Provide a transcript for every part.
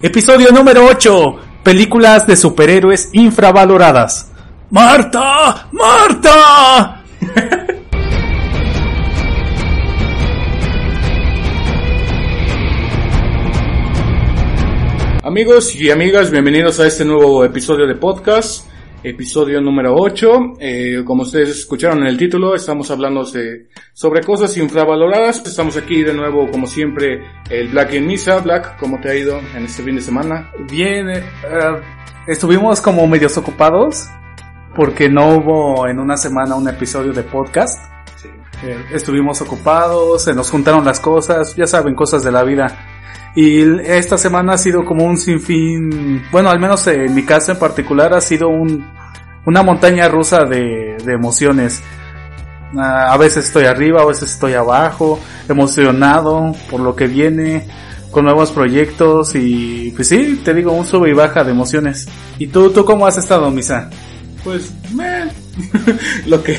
Episodio número 8. Películas de superhéroes infravaloradas. ¡Marta! ¡Marta! Amigos y amigas, bienvenidos a este nuevo episodio de podcast, episodio número 8. Eh, como ustedes escucharon en el título, estamos hablando de, sobre cosas infravaloradas. Estamos aquí de nuevo, como siempre, el Black en Misa. Black, ¿cómo te ha ido en este fin de semana? Bien, eh, eh, estuvimos como medios ocupados porque no hubo en una semana un episodio de podcast. Sí. Eh, estuvimos ocupados, se nos juntaron las cosas, ya saben, cosas de la vida. Y esta semana ha sido como un sinfín, bueno, al menos en mi caso en particular ha sido un, una montaña rusa de, emociones. Ah, a veces estoy arriba, a veces estoy abajo, emocionado por lo que viene, con nuevos proyectos y pues sí, te digo, un sube y baja de emociones. ¿Y tú, tú cómo has estado, Misa? Pues, meh. lo que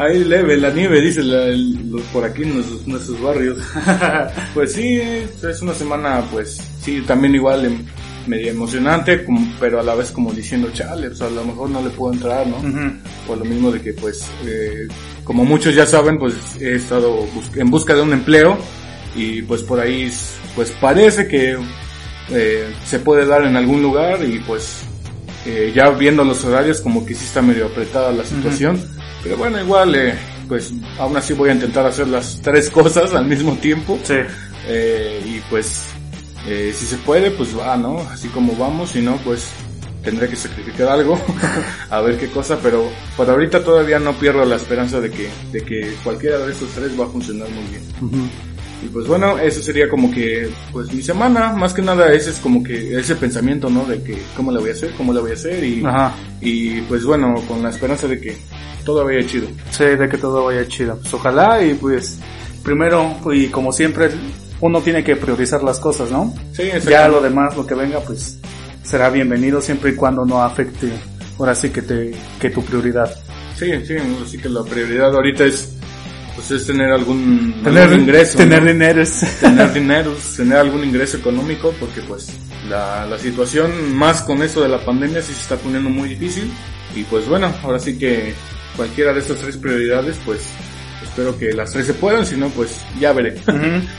ahí leve, la nieve, dice la- el- los por aquí en nuestros, nuestros barrios. pues sí, es una semana, pues sí, también igual em- medio emocionante, como- pero a la vez como diciendo, chale, pues a lo mejor no le puedo entrar, ¿no? Ujú. Por lo mismo de que, pues, eh, como muchos ya saben, pues he estado bus- en busca de un empleo y pues por ahí, pues parece que eh, se puede dar en algún lugar y pues eh, ya viendo los horarios como que sí está medio apretada la situación. Pero bueno, igual, eh, pues aún así voy a intentar hacer las tres cosas al mismo tiempo. Sí. Eh, y pues, eh, si se puede, pues va, ¿no? Así como vamos, si no, pues tendré que sacrificar algo, a ver qué cosa, pero por ahorita todavía no pierdo la esperanza de que, de que cualquiera de estos tres va a funcionar muy bien. Y pues bueno, eso sería como que, pues mi semana, más que nada ese es como que ese pensamiento, ¿no? De que, ¿cómo le voy a hacer? ¿Cómo le voy a hacer? Y, Ajá. y pues bueno, con la esperanza de que todo vaya chido. Sí, de que todo vaya chido. Pues ojalá y pues primero y como siempre uno tiene que priorizar las cosas, ¿no? Sí, Ya lo demás, lo que venga, pues será bienvenido siempre y cuando no afecte ahora sí que te que tu prioridad. Sí, sí, así que la prioridad ahorita es, pues es tener algún, Tener algún ingreso. tener ¿no? dinero. tener dinero, tener algún ingreso económico, porque pues la, la situación más con esto de la pandemia sí se está poniendo muy difícil. Y pues bueno, ahora sí que cualquiera de estas tres prioridades, pues espero que las tres se puedan, si no, pues ya veré. Ujú.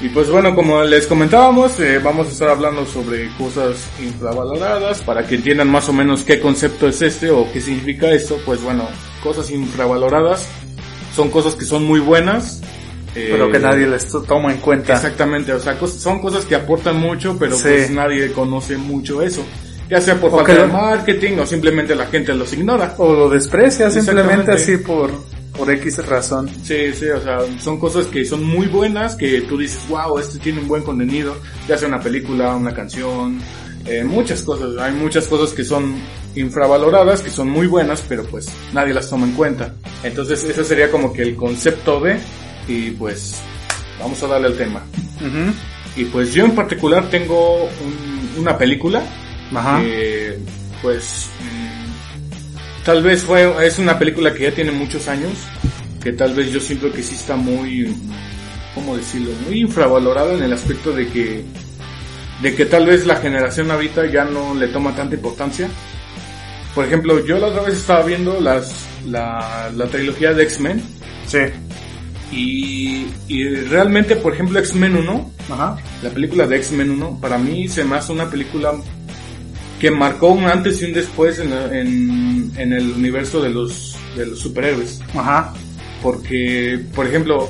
Y pues bueno, como les comentábamos, eh, vamos a estar hablando sobre cosas infravaloradas para que entiendan más o menos qué concepto es este o qué significa esto. Pues bueno, cosas infravaloradas son cosas que son muy buenas. eh, Pero que nadie les to- toma en cuenta. Exactamente, o sea, cos- son cosas que aportan mucho, pero Sí. pues nadie conoce mucho eso. Ya sea por O falta de marketing o simplemente la gente los ignora. O lo desprecia simplemente así por por X razón. Sí, sí, o sea, son cosas que son muy buenas, que tú dices, wow, este tiene un buen contenido, ya sea una película, una canción, eh, muchas cosas, hay muchas cosas que son infravaloradas, que son muy buenas, pero pues nadie las toma en cuenta. Entonces ese sería como que el concepto de, y pues vamos a darle al tema. Y pues yo en particular tengo un- una película Ajá. que pues mm, tal vez fue es una película que ya tiene muchos años que tal vez yo siento que sí está muy cómo decirlo muy infravalorada en el aspecto de que de que tal vez la generación ahorita ya no le toma tanta importancia por ejemplo yo la otra vez estaba viendo las la, la trilogía de X-Men Sí. y, y realmente por ejemplo X-Men 1 Ajá. la película de X-Men 1, para mí se me hace una película que marcó un antes y un después en, en, en el universo de los, de los superhéroes. Ajá. Porque, por ejemplo,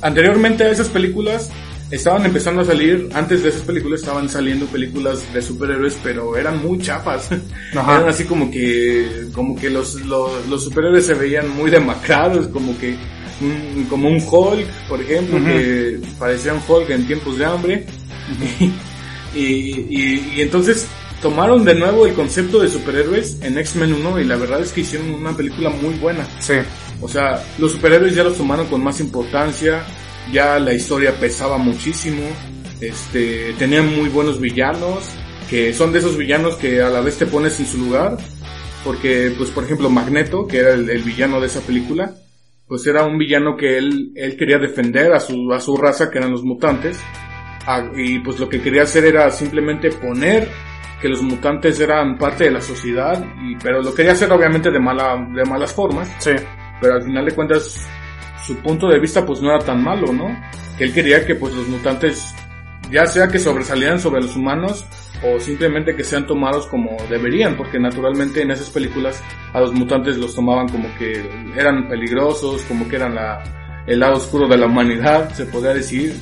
anteriormente a esas películas estaban empezando a salir, antes de esas películas estaban saliendo películas de superhéroes, pero eran muy chapas. Ajá. Eran así como que, como que los, los, los superhéroes se veían muy demacrados, como que, un- como un Hulk, por ejemplo, que parecía un Hulk en tiempos de hambre. y, y, y entonces tomaron de nuevo el concepto de superhéroes en X-Men 1 y la verdad es que hicieron una película muy buena. Sí. O sea, los superhéroes ya los tomaron con más importancia, ya la historia pesaba muchísimo, este, tenían muy buenos villanos, que son de esos villanos que a la vez te pones en su lugar, porque, pues, por ejemplo, Magneto, que era el, el villano de esa película, pues era un villano que él, él quería defender a su, a su raza, que eran los mutantes, Ah, y pues lo que quería hacer era simplemente poner que los mutantes eran parte de la sociedad, y, pero lo quería hacer obviamente de, mala, de malas formas. Sí. Pero al final de cuentas, su punto de vista pues no era tan malo, ¿no? Que él quería que pues los mutantes, ya sea que sobresalieran sobre los humanos, o simplemente que sean tomados como deberían, porque naturalmente en esas películas a los mutantes los tomaban como que eran peligrosos, como que eran el lado oscuro de la humanidad, se podría decir.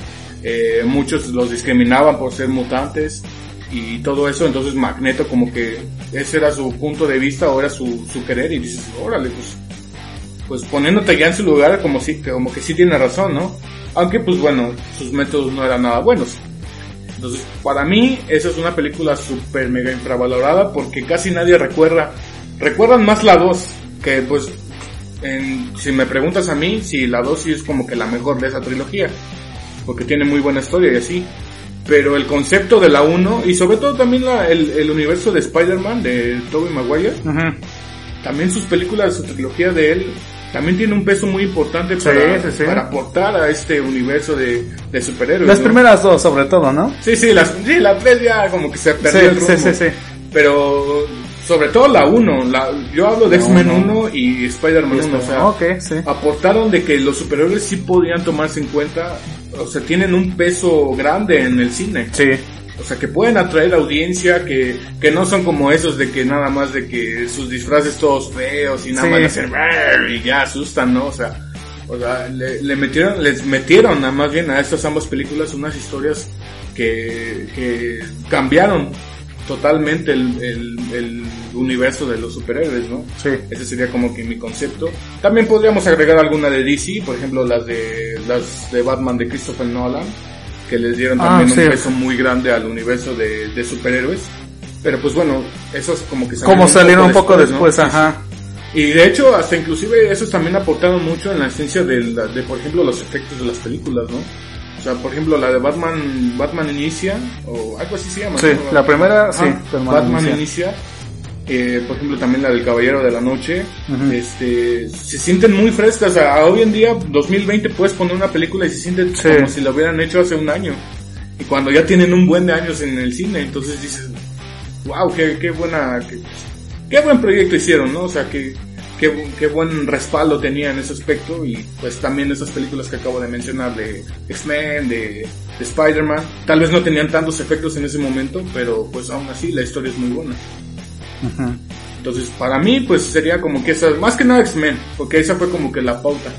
Eh, muchos los discriminaban por ser mutantes y todo eso, entonces Magneto como que ese era su punto de vista o era su, su querer y dices, órale, pues, pues poniéndote ya en su lugar como si, como que sí tiene razón, ¿no? Aunque pues bueno, sus métodos no eran nada buenos. Entonces, para mí, esa es una película súper mega infravalorada porque casi nadie recuerda. Recuerdan más la 2, que pues, en, si me preguntas a mí, si la 2 sí es como que la mejor de esa trilogía, porque tiene muy buena historia y así. Pero el concepto de la 1, y sobre todo también la, el, el universo de Spider-Man, de Tobey Maguire, también sus películas, su trilogía de él, también tiene un peso muy importante Sí, para, sí, sí. para aportar a este universo de, de superhéroes. Las ¿no? primeras dos, sobre todo, ¿no? Sí, sí, las, sí, la 3 ya como que se perdió el rumbo. sí, sí, sí. Pero sobre todo la 1, la, yo hablo de X-Men uno. 1 y Spider-Man 1, o sea, ok, sí. aportaron de que los superhéroes sí podían tomarse en cuenta, o sea, tienen un peso grande en el cine. Sí. O sea, que pueden atraer audiencia, que, que no son como esos de que nada más de que sus disfraces todos feos y nada Sí. más de hacer y ya asustan, ¿no? O sea, o sea le, le metieron, les metieron nada más bien a estas ambas películas unas historias que, que cambiaron totalmente el, el, el universo de los superhéroes, ¿no? Sí. Ese sería como que mi concepto. También podríamos agregar alguna de DC, por ejemplo las de las de Batman de Christopher Nolan, que les dieron Ah, también sí. un peso muy grande al universo de, de superhéroes. Pero pues bueno, esos como que Como salieron un poco después, ajá. Y de hecho, hasta inclusive esos también aportaron mucho en la esencia de, de, por ejemplo, los efectos de las películas, ¿no? O sea, por ejemplo, la de Batman, Batman Inicia, o algo así se llama. Sí, ¿no? la primera, sí, Batman Batman, Inicia. Inicia. Eh, por ejemplo, también la del Caballero de la Noche. Este, se sienten muy frescas. O sea, hoy en día, 2020, puedes poner una película y se siente Sí. como si la hubieran hecho hace un año. Y cuando ya tienen un buen de años en el cine, entonces dices, wow, qué, qué buena, qué, qué buen proyecto hicieron, ¿no? O sea, qué, qué buen respaldo tenía en ese aspecto y pues también esas películas que acabo de mencionar de X-Men, de, de Spider-Man, tal vez no tenían tantos efectos en ese momento, pero pues aún así la historia es muy buena. Entonces, para mí, pues sería como que esa, más que nada X-Men, porque esa fue como que la pauta.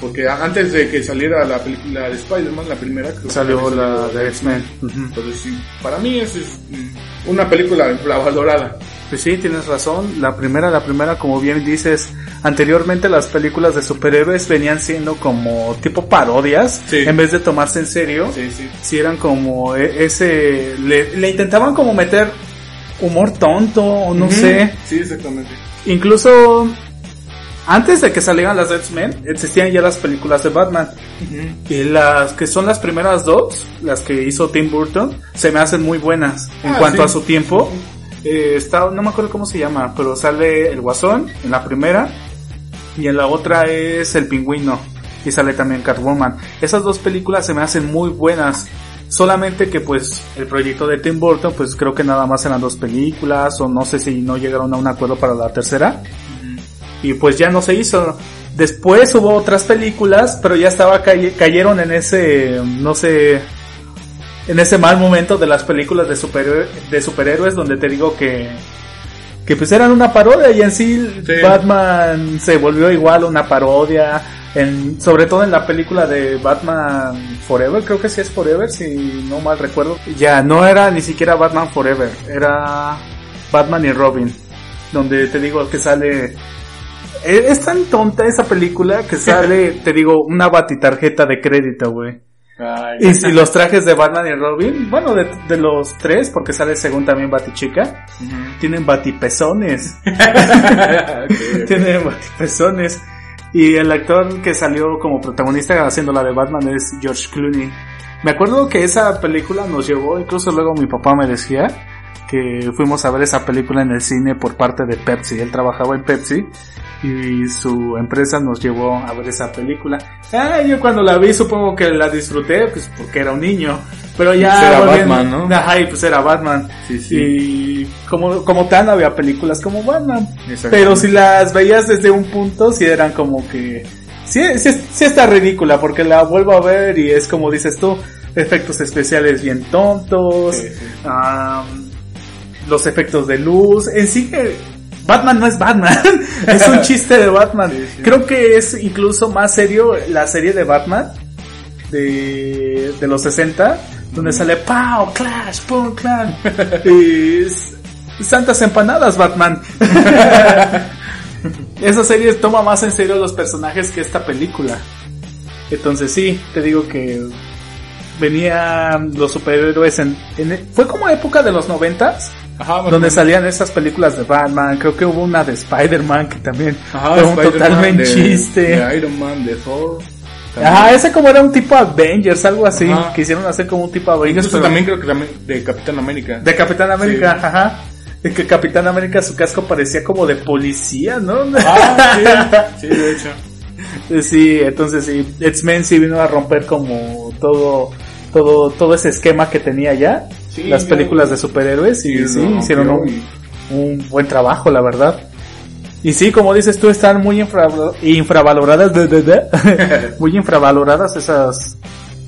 Porque antes de que saliera la película de Spider-Man, la primera, creo Salió la de X-Men. Entonces, sí, para mí eso es mm, una película infravalorada. Pues sí, tienes razón. La primera, la primera, como bien dices, anteriormente las películas de superhéroes venían siendo como tipo parodias, Sí. en vez de tomarse en serio. Sí, sí. Si eran como e- ese, le, le intentaban como meter humor tonto, o no sé. Sí, exactamente. Incluso antes de que salieran las X-Men, existían ya las películas de Batman. Y las que son las primeras dos, las que hizo Tim Burton, se me hacen muy buenas en Ah, cuanto sí. a su tiempo. Eh, está, no me acuerdo cómo se llama, pero sale el Guasón en la primera y en la otra es el Pingüino y sale también Catwoman. Esas dos películas se me hacen muy buenas. Solamente que pues el proyecto de Tim Burton pues creo que nada más eran dos películas o no sé si no llegaron a un acuerdo para la tercera y pues ya no se hizo. Después hubo otras películas, pero ya estaba caye- cayeron en ese no sé en ese mal momento de las películas de superhéroe- de superhéroes donde te digo que que pues eran una parodia y en sí, Sí. Batman se volvió igual una parodia en sobre todo en la película de Batman Forever, creo que sí es Forever si no mal recuerdo. Ya no era ni siquiera Batman Forever, era Batman y Robin, donde te digo que sale es es tan tonta esa película que sale, te digo, una batitarjeta de crédito, güey. Y si los trajes de Batman y Robin, bueno, de, de los tres, porque sale según también Batichica, tienen batipezones. tienen batipezones. Y el actor que salió como protagonista haciendo la de Batman es George Clooney. Me acuerdo que esa película nos llevó, incluso luego mi papá me decía, que fuimos a ver esa película en el cine por parte de Pepsi. Él trabajaba en Pepsi y su empresa nos llevó a ver esa película. Ah, yo cuando la vi supongo que la disfruté pues porque era un niño, pero ya Pues era Batman, ¿no? Ajá, y pues era Batman. Sí, sí. Y como como tal no había películas como Batman, pero si las veías desde un punto sí eran como que sí, sí, sí está ridícula porque la vuelvo a ver y es como dices tú, efectos especiales bien tontos. Sí, sí. Los efectos de luz. En sí que Batman no es Batman. es un chiste de Batman. Sí, sí. Creo que es incluso más serio la serie de Batman de, de los 60, donde sale Pow, Clash, Pum, Clash. y Santas empanadas, Batman. Esa serie toma más en serio los personajes que esta película. Entonces sí, te digo que venían los superhéroes en, en- fue como época de los noventas Ajá, donde salían esas películas de Batman creo que hubo una de Spider-Man que también Ajá, fue un totalmente chiste De Iron Man, de Thor. también. ajá ese como era un tipo Avengers algo así Ajá. quisieron hacer como un tipo Avengers pero también creo que también de Capitán América. de Capitán América Sí. ajá de que Capitán América su casco parecía como de policía no Ah, sí, sí, de hecho. Sí, entonces sí, X-Men sí vino a romper como todo, todo, todo ese esquema que tenía ya, Sí, las películas de superhéroes y Sí, hicieron un, un buen trabajo, la verdad. Y sí, como dices tú, están muy infra- infravaloradas, de- de- de- muy infravaloradas esas,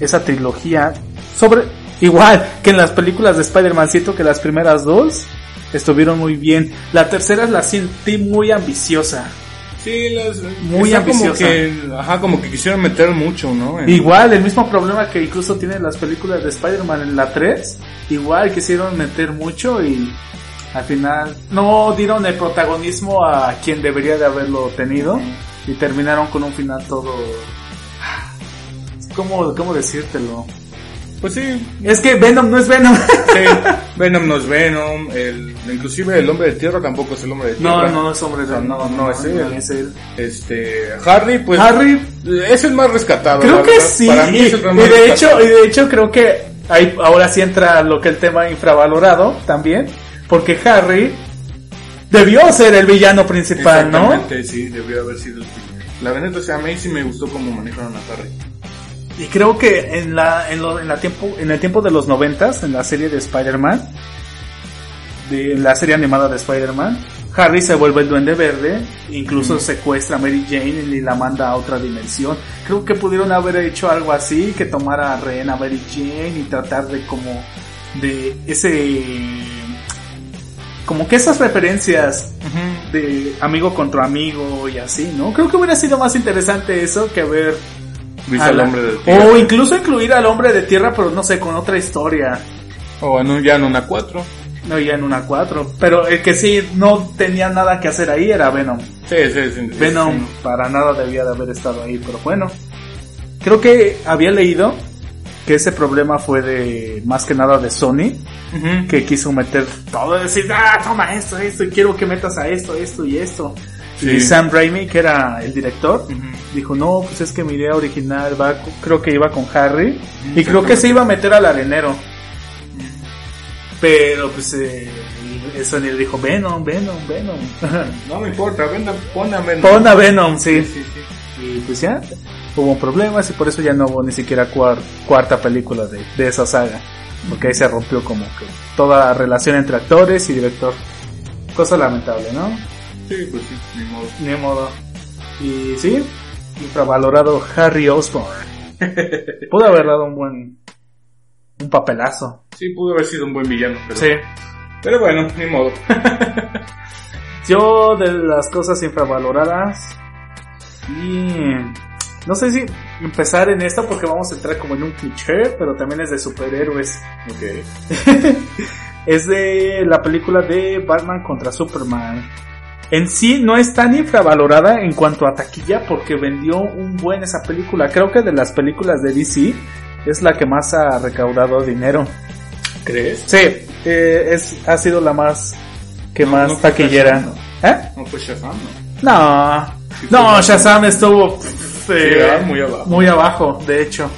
esa trilogía. Sobre, igual que en las películas de Spider-Man, siento que las primeras dos estuvieron muy bien. La tercera la sentí muy ambiciosa. Sí, las, Muy como ambiciosa. que, ajá, como que quisieron meter mucho, ¿no? En- Igual, el mismo problema que incluso tienen las películas de Spider-Man en la 3, igual quisieron meter mucho y al final no dieron el protagonismo a quien debería de haberlo tenido y terminaron con un final todo... ¿Cómo, cómo decírtelo? Pues sí, Es que Venom no es Venom. sí, Venom no es Venom, el, inclusive el hombre de tierra tampoco es el hombre de No, tierra. no es hombre de No, no, no es él. es él. Este, Harry, pues, Harry, es el más rescatado. creo que sí. Para mí y, es el y más de hecho, y de hecho creo que ahí ahora sí entra lo que el tema infravalorado también, porque Harry debió ser el villano principal, ¿no? Exactamente, sí, debió haber sido. el- La verdad, o sea, a mí sí me gustó cómo manejaron a Harry. Y creo que en la en, lo- en la tiempo en el tiempo de los noventas, en la serie de Spider-Man, de en la serie animada de Spider-Man, Harry se vuelve el Duende Verde, incluso secuestra a Mary Jane y la manda a otra dimensión. Creo que pudieron haber hecho algo así, que tomara a rehén a Mary Jane y tratar de como de ese como que esas referencias de amigo contra amigo y así, ¿no? Creo que hubiera sido más interesante eso que ver Viste a al la- hombre de tierra. o incluso incluir al hombre de tierra, pero no sé, con otra historia. O en un, ya en una 4. No, ya en una 4. Pero el que sí no tenía nada que hacer ahí era Venom. Sí, sí, sí. Venom sí. para nada debía de haber estado ahí, pero bueno. Creo que había leído que ese problema fue de más que nada de Sony, que quiso meter todo, decir, ah, toma esto, esto, y quiero que metas a esto, esto y esto. Sí. Y Sam Raimi, que era el director, dijo, no, pues es que mi idea original va, creo que iba con Harry, y creo que se iba a meter al arenero. Pero pues eh, Sony le dijo, Venom, Venom, Venom. No me importa, ven, pon a Venom. Pon a Venom, sí. Sí, sí, sí. Y pues ya, hubo problemas y por eso ya no hubo ni siquiera cuar- cuarta película de, de esa saga. Porque ahí se rompió como que toda relación entre actores y director. Cosa lamentable, ¿no? Sí, pues sí, ni modo. Ni modo. Y sí, infravalorado Harry Osborn. Pudo haber dado un buen... un papelazo. Sí, pudo haber sido un buen villano, pero, Sí. pero bueno, ni modo. Yo de las cosas infravaloradas y no sé si empezar en esto porque vamos a entrar como en un cliché, pero también es de superhéroes. ok. Es de la película de Batman contra Superman. En sí no es tan infravalorada en cuanto a taquilla porque vendió un buen esa película. Creo que de las películas de DC es la que más ha recaudado dinero. ¿Crees? Sí, eh, es, ha sido la más que No, más no taquillera. Shazam, ¿Eh? No fue Shazam, ¿no? No, Sí, no, Shazam. Estuvo pff, Sí, eh, muy abajo. muy abajo, de hecho.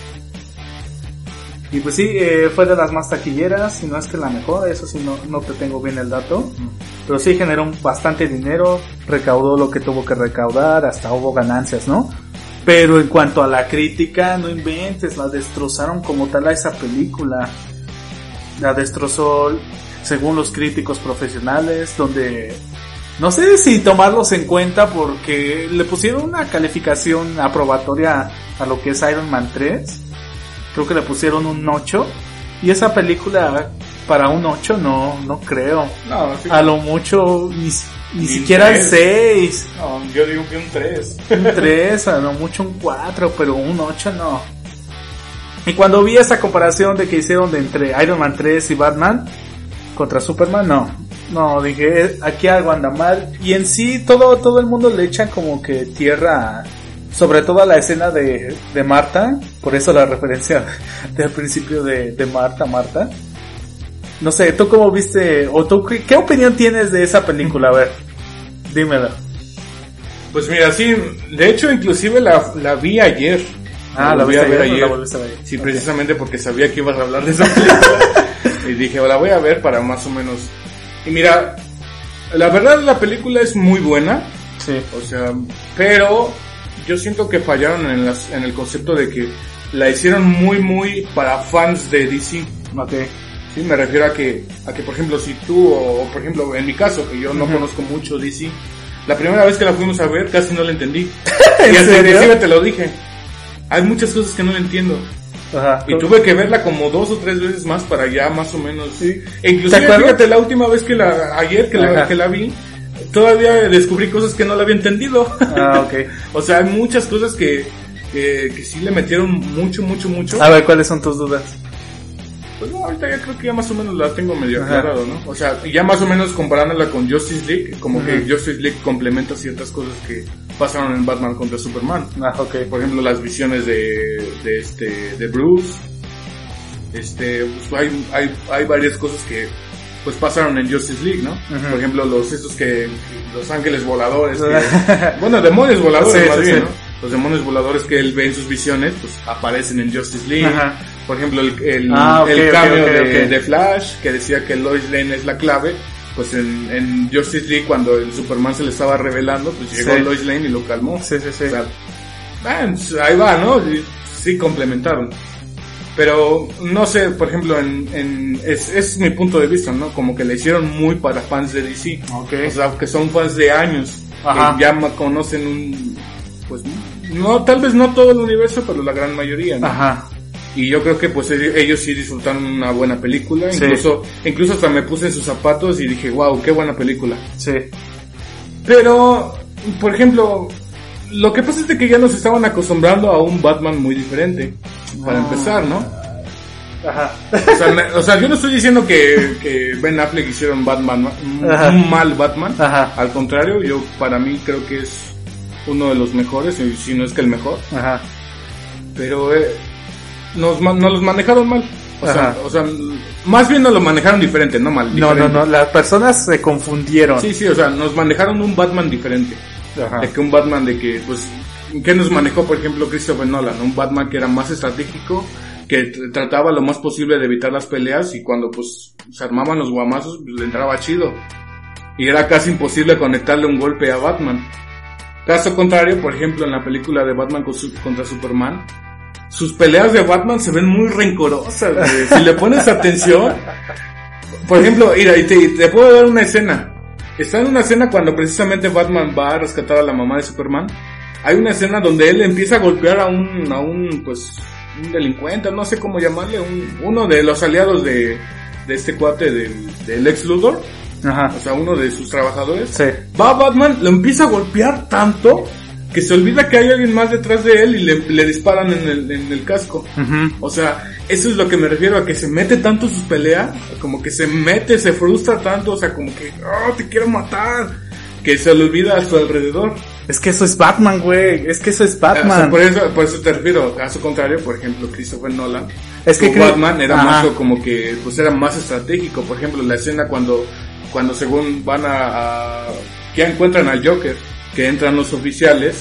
Y pues sí, eh, fue de las más taquilleras, y no es que la mejor, eso sí no, no te tengo bien el dato. Pero sí generó bastante dinero, recaudó lo que tuvo que recaudar, hasta hubo ganancias, ¿no? Pero en cuanto a la crítica, no inventes, la destrozaron como tal a esa película. La destrozó según los críticos profesionales, donde no sé si tomarlos en cuenta porque le pusieron una calificación aprobatoria a lo que es Iron Man 3 creo que le pusieron un 8. Y esa película para un 8 no, no creo. No, sí. A lo mucho ni, ni siquiera el tres. 6. No, yo digo que un 3. Un 3, a lo mucho un 4, pero un 8 no. Y cuando vi esa comparación de que hicieron de entre Iron Man 3 y Batman contra Superman, no. No, dije, eh, aquí algo anda mal. Y en sí, todo, todo el mundo le echa como que tierra, sobre todo la escena de, de Marta. Por eso la referencia del principio de, de Marta, Marta. No sé, ¿tú cómo viste, o tú, qué, qué opinión tienes de esa película? A ver, dímelo. Pues mira, sí, de hecho inclusive la, la vi ayer. Ah, la a ver ayer. Sí, precisamente porque sabía que ibas a hablar de esa película. y dije, la voy a ver para más o menos. Y mira, la verdad la película es muy buena. Sí. O sea, pero yo siento que fallaron en, las, en el concepto de que la hicieron muy, muy para fans de DC. Ok. Sí, me refiero a que, a que por ejemplo, si tú, o por ejemplo, en mi caso, que yo no conozco mucho DC, la primera vez que la fuimos a ver casi no la entendí. ¿En y hasta serio? inclusive te lo dije. Hay muchas cosas que no la entiendo. Ajá. Y tuve que verla como dos o tres veces más para ya más o menos. Sí. E inclusive, fíjate, la última vez que la, ayer que la, que la vi, todavía descubrí cosas que no la había entendido. Ah, ok. o sea, hay muchas cosas que, que, que sí le metieron mucho, mucho, mucho. A ver, ¿cuáles son tus dudas? Pues no, ahorita ya creo que ya más o menos la tengo medio aclarado, ¿no? O sea, ya más o menos comparándola con Justice League, como que. Justice League complementa ciertas cosas que pasaron en Batman contra Superman. Ah, ok. Por ejemplo, las visiones de, de este, de Bruce. Este, pues hay, hay, hay varias cosas que pues pasaron en Justice League, ¿no? Por ejemplo, los estos que, los ángeles voladores, que- bueno, demonios voladores Sí, más sí, bien, sí. ¿no? Los demonios voladores que él ve en sus visiones, pues aparecen en Justice League. Por ejemplo, el, el, Ah, el cambio de, Flash, que decía que Lois Lane es la clave, pues en, en Justice League cuando el Superman se le estaba revelando, pues llegó. Lois Lane y lo calmó. Sí, sí, sí. O sea, ahí va, ¿no? Sí, complementaron. Pero, no sé, por ejemplo, en, en, es, es mi punto de vista, ¿no? Como que le hicieron muy para fans de DC. Ok. O sea, que son fans de años. Ajá. Que ya conocen un, pues, no, tal vez no todo el universo, pero la gran mayoría, ¿no? Ajá. Y yo creo que pues ellos ellos sí disfrutaron una buena película. Sí. Incluso, incluso hasta me puse en sus zapatos y dije, wow, qué buena película. Sí. Pero, por ejemplo, lo que pasa es de que ya nos estaban acostumbrando a un Batman muy diferente. Para Ah. empezar, ¿no? Ajá. O sea, me- o sea, yo no estoy diciendo que, que Ben Affleck hicieron Batman, un, Ajá. un mal Batman. Ajá. Al contrario, yo para mí creo que es uno de los mejores, si no es que el mejor. Ajá. Pero eh, nos, nos los manejaron mal. O sea, o sea, más bien nos lo manejaron diferente, no mal. No, no, no, las personas se confundieron. Sí, sí, o sea, nos manejaron un Batman diferente. Ajá. De que un Batman de que, pues, ¿qué nos manejó, por ejemplo, Christopher Nolan? Un Batman que era más estratégico, que tr- trataba lo más posible de evitar las peleas y cuando, pues, se armaban los guamazos, pues, le entraba chido. Y era casi imposible conectarle un golpe a Batman. Caso contrario, por ejemplo, en la película de Batman contra Superman, sus peleas de Batman se ven muy rencorosas. Si le pones atención, por ejemplo, mira, y te, te puedo dar una escena. Está en una escena cuando precisamente Batman va a rescatar a la mamá de Superman. Hay una escena donde él empieza a golpear a un, a un, pues, un delincuente, no sé cómo llamarle, un, uno de los aliados de, de este cuate del, del ex Luthor, Ajá. o sea, uno de sus trabajadores. Sí. Va Batman, lo empieza a golpear tanto que se olvida que hay alguien más detrás de él y le, le disparan en el, en el casco. Ujú. O sea, eso es lo que me refiero a que se mete tanto sus peleas, como que se mete, se frustra tanto, o sea, como que, oh, te quiero matar, que se le olvida a su alrededor. Es que eso es Batman, güey. Es que eso es O sea, Batman. por eso, por eso te refiero, caso contrario, por ejemplo, Christopher Nolan, Es que su cre- Batman era Ajá. más como que, pues era más estratégico, por ejemplo, la escena cuando, cuando según van a, a- ya encuentran al Joker, que entran los oficiales,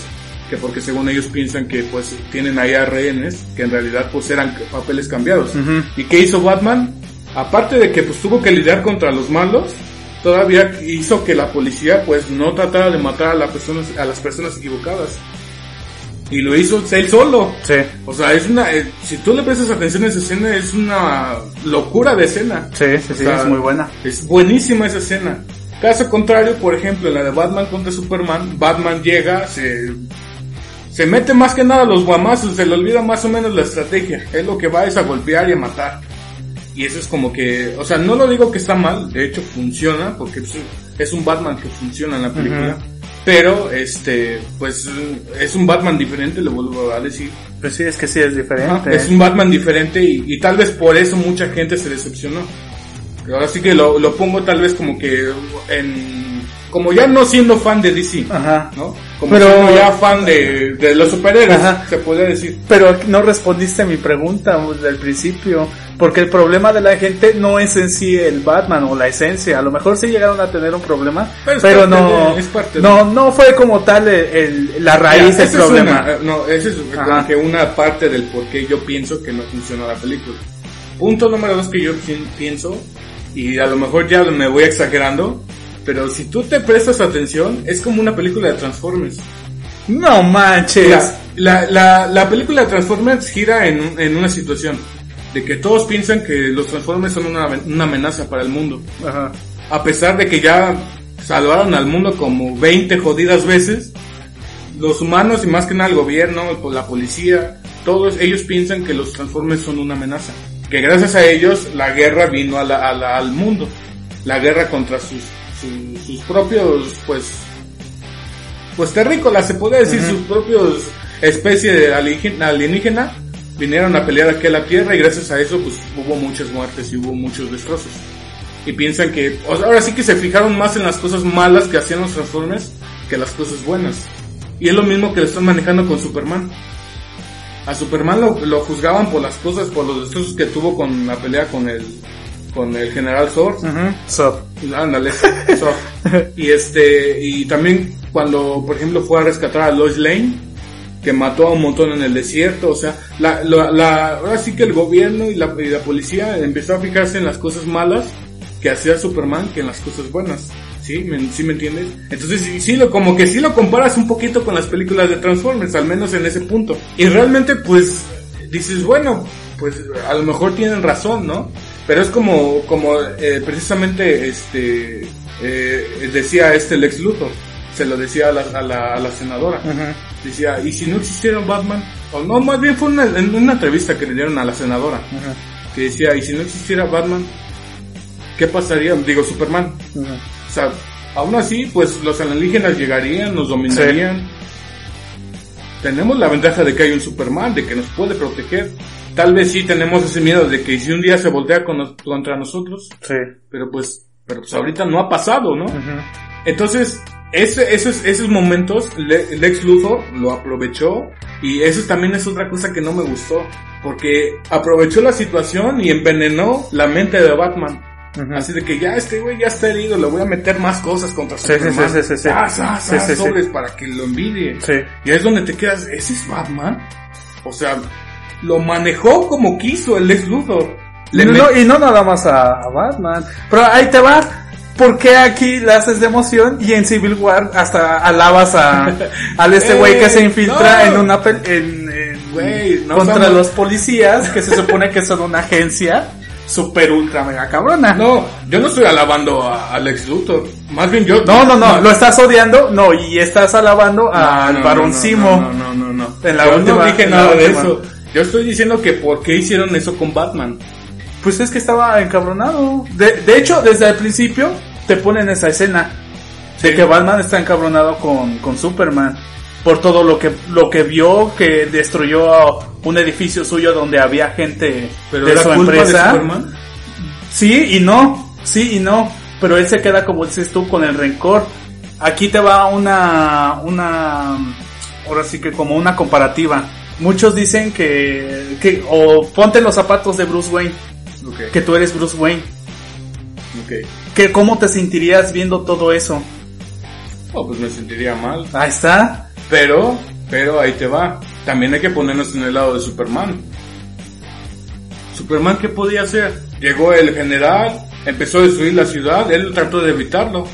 que porque según ellos piensan que pues tienen ahí a rehenes, que en realidad pues eran papeles cambiados. ¿Y qué hizo Batman? Aparte de que pues tuvo que lidiar contra los malos, todavía hizo que la policía pues no tratara de matar a, las personas, a las personas equivocadas. Y lo hizo él solo. Sí, O sea, es una, eh, si tú le prestas atención a esa escena, es una locura de escena. sí, sí, sí, O sea, es muy buena. Es buenísima esa escena. Caso contrario, por ejemplo, en la de Batman contra Superman, Batman llega, se, se mete más que nada a los guamazos, se le olvida más o menos la estrategia. Es lo que va es a golpear y a matar. Y eso es como que, o sea, no lo digo que está mal, de hecho funciona, porque es un- es un Batman que funciona en la película. Pero, este, pues, es un Batman diferente, le vuelvo a decir. Pues sí, es que sí es Ajá, diferente. Es un Batman diferente y, y tal vez por eso mucha gente se decepcionó. Ahora sí que lo, lo pongo tal vez como que en... Como ya no siendo fan de DC, Ajá. ¿no? Como Pero- siendo ya fan de, de los superhéroes, Ajá. se podría decir. Pero no respondiste a mi pregunta del principio, porque el problema de la gente no es en sí el Batman o la esencia, a lo mejor sí llegaron a tener un problema, Pero pero, no, de- es parte de- no, no fue como tal el, el- la raíz del es problema. una- eh, no, esa es como que una parte del por qué yo pienso que no funcionó la película. Punto número dos que yo pi- pienso, y a lo mejor ya me voy exagerando, pero si tú te prestas atención, es como una película de Transformers. No manches. La, la, la película de Transformers gira en, en una situación de que todos piensan que los Transformers son una, una amenaza para el mundo. Ajá. A pesar de que ya salvaron al mundo como 20 jodidas veces, los humanos y más que nada el gobierno, la policía, todos ellos piensan que los Transformers son una amenaza. Que gracias a ellos la guerra vino a la- a la- al mundo. La guerra contra sus, sus, sus propios, pues, pues terrícolas, se puede decir, sus propios especie de alienígena, vinieron a pelear aquí a la Tierra y gracias a eso pues hubo muchas muertes y hubo muchos destrozos. Y piensan que, o sea, ahora sí que se fijaron más en las cosas malas que hacían los Transformers que las cosas buenas. Y es lo mismo que lo están manejando con Superman. A Superman lo, lo juzgaban por las cosas, por los destrozos que tuvo con la pelea con el, con el General Zord. Ujú. So, Ándale, eso. Y este, y también cuando, por ejemplo, fue a rescatar a Lois Lane, que mató a un montón en el desierto, o sea, la, la, la- ahora sí que el gobierno y la, y la policía empezó a fijarse en las cosas malas que hacía Superman que en las cosas buenas. ¿Sí? ¿Me, sí me entiendes? Entonces, sí, sí lo, como que sí lo comparas un poquito con las películas de Transformers, al menos en ese punto. Y realmente, pues, dices, bueno, pues a lo mejor tienen razón, ¿no? Pero es como, como eh, precisamente este eh, decía este Lex Luthor, se lo decía a la, a la, a la senadora. ujú. Decía, ¿y si no existiera Batman? O no, más bien fue una, en una entrevista que le dieron a la senadora, Ujú. que decía, ¿y si no existiera Batman? ¿Qué pasaría? Digo, Superman. O sea, aún así, pues los alienígenas llegarían, nos dominarían. Tenemos la ventaja de que hay un Superman, de que nos puede proteger. Tal vez sí tenemos ese miedo de que si un día se voltea con nos- contra nosotros, Sí. pero pues, pero pues ahorita no ha pasado, ¿no? Ujú. Entonces, ese, esos, esos momentos, Le- Lex Luthor lo aprovechó y eso también es otra cosa que no me gustó, porque aprovechó la situación y envenenó la mente de Batman. Ujú. Así de que ya este güey ya está herido, le voy a meter más cosas contra Sí, Superman. sí, sí, sí, sí. Ah, sa, Sí, sí, sí. sobres para que lo envidie. Sí. Y es donde te quedas, ¿ese es Batman? O sea, lo manejó como quiso el Lex Luthor. Le no, y no nada más a, a Batman. Pero ahí te va. ¿Por qué aquí la haces de emoción y en Civil War hasta alabas a al este güey que se infiltra no. en una pel- en, en- Güey, no contra somos- los policías que se supone que son una agencia super ultra mega cabrona? No, yo no estoy alabando a, a Lex Luthor. Más bien yo. No, no, no, lo estás odiando, no, y estás alabando al no, Simo. No, no, no, no. En la yo última- no dije nada de eso. Yo estoy diciendo que por qué hicieron eso con Batman. Pues es que estaba encabronado. De, de hecho, desde el principio te ponen esa escena de que Batman está encabronado con, con Superman por todo lo que lo que vio que destruyó un edificio suyo donde había gente Pero de su empresa. de Superman. Sí y no, sí y no, pero él se queda como dices tú con el rencor. Aquí te va una una ahora sí que como una comparativa. Muchos dicen que que o ponte los zapatos de Bruce Wayne, Ok, que tú eres Bruce Wayne. ok. que cómo te sentirías viendo todo eso. Oh, pues me sentiría mal. Ahí está. Pero Pero ahí te va. También hay que ponernos en el lado de Superman. Superman, ¿qué podía hacer? Llegó el general, empezó a destruir la ciudad, él trató de evitarlo.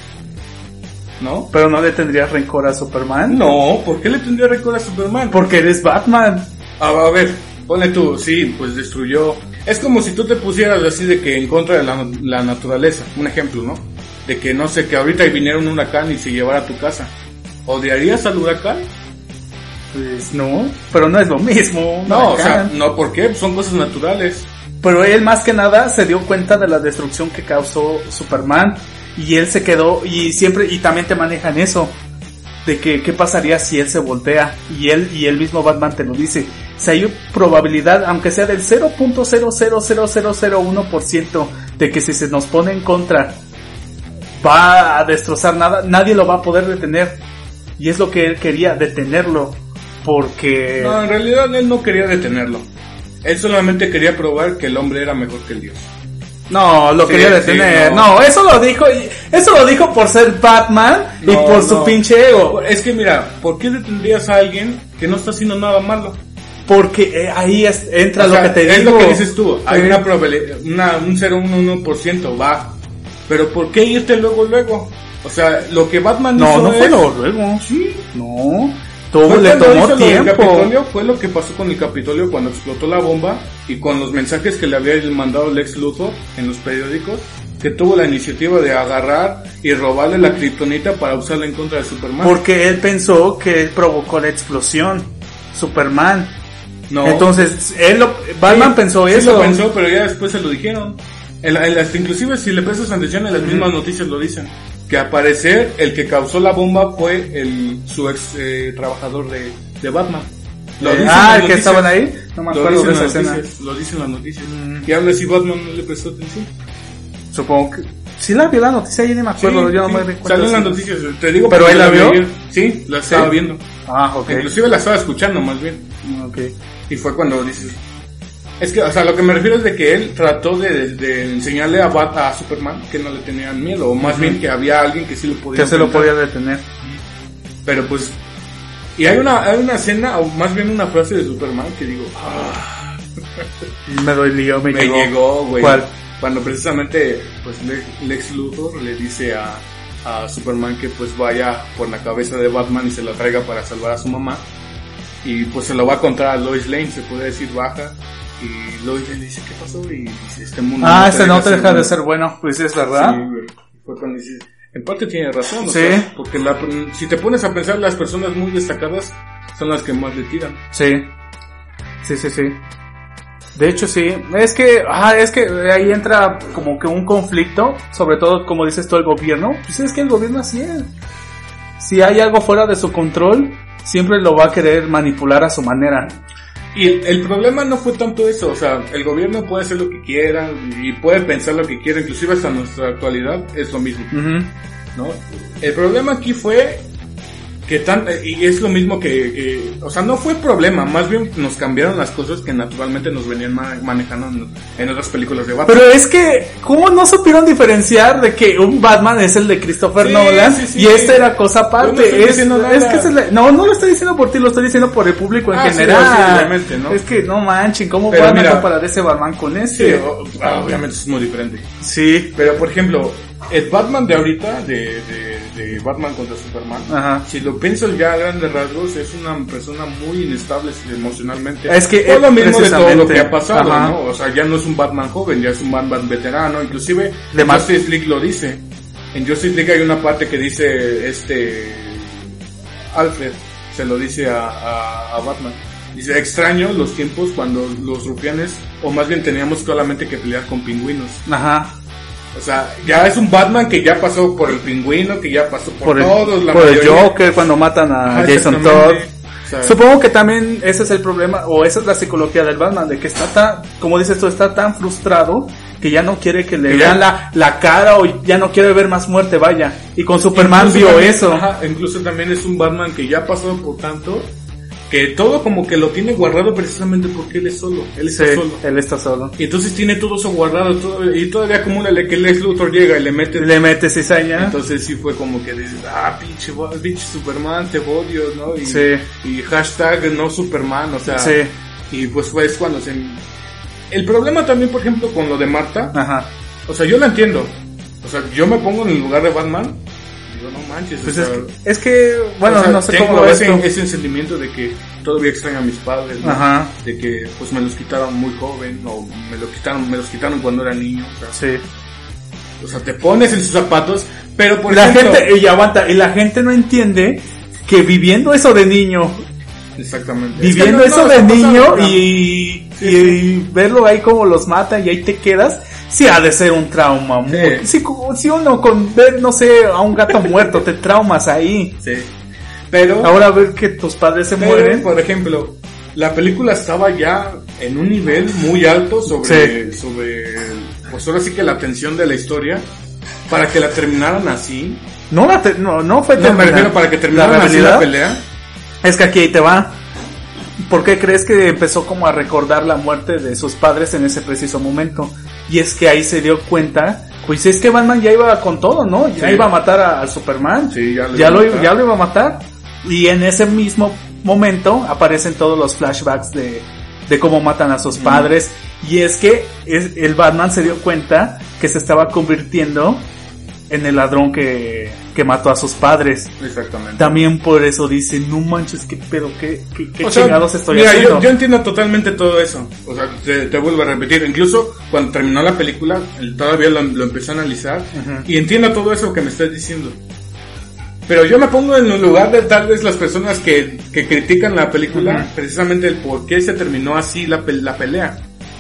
¿No? Pero no le tendrías rencor a Superman. No, ¿por qué le tendría rencor a Superman? Porque eres Batman. A, a ver, ponle tú, sí, pues destruyó. Es como si tú te pusieras así de que en contra de la, la naturaleza, un ejemplo, ¿no? De que no sé, que ahorita viniera un huracán y se llevara a tu casa. ¿Odiarías al huracán? Pues no, pero no es lo mismo. No, o sea, no, ¿por qué? Son cosas naturales. Pero él más que nada se dio cuenta de la destrucción que causó Superman y él se quedó y siempre y también te manejan eso de que qué pasaría si él se voltea y él y el mismo Batman te lo dice. Si hay probabilidad, aunque sea del 0.0000001% de que si se nos pone en contra va a destrozar nada, nadie lo va a poder detener. Y es lo que él quería, detenerlo. Porque... No, en realidad él no quería detenerlo. Él solamente quería probar que el hombre era mejor que el dios. No, lo Sí, quería sí, detener. no. no. eso lo dijo, eso lo dijo por ser Batman y No, por su pinche ego. Es que mira, ¿por qué detendrías a alguien que no está haciendo nada malo? Porque eh, ahí es- entra O lo que te es digo. lo que dices tú. Hay una probabilidad, una, un 0,1% va. Pero ¿por qué irte luego, luego? O sea, lo que Batman No, hizo no fue es- luego, luego. Sí. No, todo le tomó hizo lo tiempo. Capitolio, fue lo que pasó con el Capitolio cuando explotó la bomba y con los mensajes que le había mandado Lex Luthor en los periódicos, que tuvo la iniciativa de agarrar y robarle la kriptonita para usarla en contra de Superman. Porque él pensó que él provocó la explosión. Superman. no. Entonces, él lo- Batman Sí, pensó sí eso. lo pensó, pero ya después se lo dijeron. La- en las- inclusive si le prestas atención en las mismas noticias lo dicen. Que al parecer el que causó la bomba fue el su ex eh, trabajador de, de Batman. Lo Eh, dicen ah, que estaban ahí. No me acuerdo de esa escena. noticias, lo dicen las noticias. Mm. Y aún así Batman no le prestó atención. Supongo que. Sí la vio la noticia, ya ni me acuerdo. Sí, yo no me cuenta. Salió en las noticias, te digo. ¿Pero él la vi vio? ayer. Sí, la estaba ¿Sí? viendo. Ah, ok. Inclusive la estaba escuchando más bien. Ok. Y fue cuando dices... Es que, o sea, lo que me refiero es de que él trató de, de enseñarle a, Bat- a Superman que no le tenían miedo, o más bien que había alguien que sí lo podía Que se lo podía detener. Pero pues... Y hay una, hay una escena, o más bien una frase de Superman que digo... "Ah, Me dolió, me, me llegó. llegó, güey. ¿Cuál? Cuando precisamente, pues Le- Lex Luthor le dice a, a Superman que pues vaya por la cabeza de Batman y se la traiga para salvar a su mamá. Y pues se lo va a contar a Lois Lane, se puede decir baja. Y Lois dice, ¿qué pasó? Y dice, este mundo Ah, te este no te deja bueno". de ser bueno. Pues es verdad. Sí, güey. Y fue cuando dice, en parte tiene razón, o Sí. sea, porque la- si te pones a pensar, las personas muy destacadas son las que más le tiran. Sí. Sí, sí, sí. De hecho, sí. Es que, ah, es que ahí entra como que un conflicto, sobre todo, como dices tú, el gobierno. Pues es que el gobierno así es. Si hay algo fuera de su control, siempre lo va a querer manipular a su manera. Y el, el problema no fue tanto eso, o sea, el gobierno puede hacer lo que quiera y puede pensar lo que quiera, inclusive hasta nuestra actualidad es lo mismo. ¿no? El problema aquí fue que tan, y es lo mismo que, que- o sea, no fue problema, más bien nos cambiaron las cosas que naturalmente nos venían ma- manejando en, en otras películas de Batman. Pero es que, ¿cómo no supieron diferenciar de que un Batman es el de Christopher Sí, Nolan sí, sí. y este era cosa aparte? No es, es que no, no lo estoy diciendo por ti, lo estoy diciendo por el público en Ah, general. Es que no manchen, ¿cómo Pero mira- a comparar ese Batman con ese? o- ah, obviamente es muy diferente. Sí. Pero por ejemplo, el Batman de ahorita, de, de, de Batman contra Superman, Ajá. si lo piensas ya a grandes rasgos, es una persona muy inestable emocionalmente. Es que, Por lo mismo de todo lo que ha pasado, ajá. ¿no? O sea, ya no es un Batman joven, ya es un Batman veterano. Inclusive, De Justice League lo dice. En Justice League hay una parte que dice, este, Alfred, se lo dice a, a, a Batman. Dice, extraño los tiempos cuando los rufianes, o más bien teníamos solamente que pelear con pingüinos. Ajá. O sea, ya es un Batman que ya pasó por el pingüino, que ya pasó por, Por el, todos, la por el. Joker cuando matan a Jason. Todd. Supongo que también ese es el problema, o esa es la psicología del Batman, de que está tan, como dices tú, está tan frustrado que ya no quiere que le Que vean la, la cara o ya no quiere ver más muerte, vaya. Y con Superman vio también- eso. ajá, incluso también es un Batman que ya pasó por tanto, que todo como que lo tiene guardado precisamente porque él es solo, él está Sí, solo. él está solo. Y entonces tiene todo eso guardado todo- y todavía acumúlale que Lex Luthor llega y le mete... Le mete cizaña. Entonces sí fue como que dices, ah, pinche, pinche Superman, te odio, ¿no? Y, Sí. y hashtag no Superman, o sea... Sí. Y pues fue es cuando se... El problema también, por ejemplo, con lo de Marta, Ajá. o sea, yo la entiendo. O sea, yo me pongo en el lugar de Batman. Manches. Pues es que, es que, bueno, o sea, no sé tengo cómo ese, ese sentimiento de que todavía extraño a mis padres, ¿no? Ajá. De que pues me los quitaron muy joven o me lo quitaron, me los quitaron cuando era niño. O sea, Sí. o sea, te pones en sus zapatos, pero por la ejemplo, gente, y aguanta, y la gente no entiende que viviendo eso de niño, exactamente. viviendo Es que eso no- de niño y verlo ahí como los mata y ahí te quedas, sí ha de ser un trauma. Sí. Si, si uno con ver, no sé, a un gato muerto te traumas ahí. Sí. Pero Ahora ver que tus padres se Pero, mueren. por ejemplo, la película estaba ya en un nivel muy alto sobre, sobre, pues ahora sí que la tensión de la historia, para que la terminaran así. No, la te- no, no fue No, me refiero para que terminaran así la pelea. Es que aquí ahí te va. ¿Por qué crees que empezó como a recordar la muerte de sus padres en ese preciso momento? Y es que ahí se dio cuenta, pues es que Batman ya iba con todo, ¿no? Ya Sí. iba a matar a, a Superman. Sí, ya lo ya, iba a lo, ya lo iba a matar. Y en ese mismo momento aparecen todos los flashbacks de, de cómo matan a sus padres. Y es que es- el Batman se dio cuenta que se estaba convirtiendo en el ladrón que, que mató a sus padres. Exactamente. También por eso dice, no manches, qué pedo, qué, qué, qué sea, chingados estoy mira, haciendo. Yo, yo entiendo totalmente todo eso. O sea, te, te vuelvo a repetir. Incluso cuando terminó la película, el- todavía lo, lo empecé a analizar. Y entiendo todo eso que me estás diciendo. Pero yo me pongo en el lugar de tal vez las personas que, que critican la película, precisamente el por qué se terminó así la, la pelea.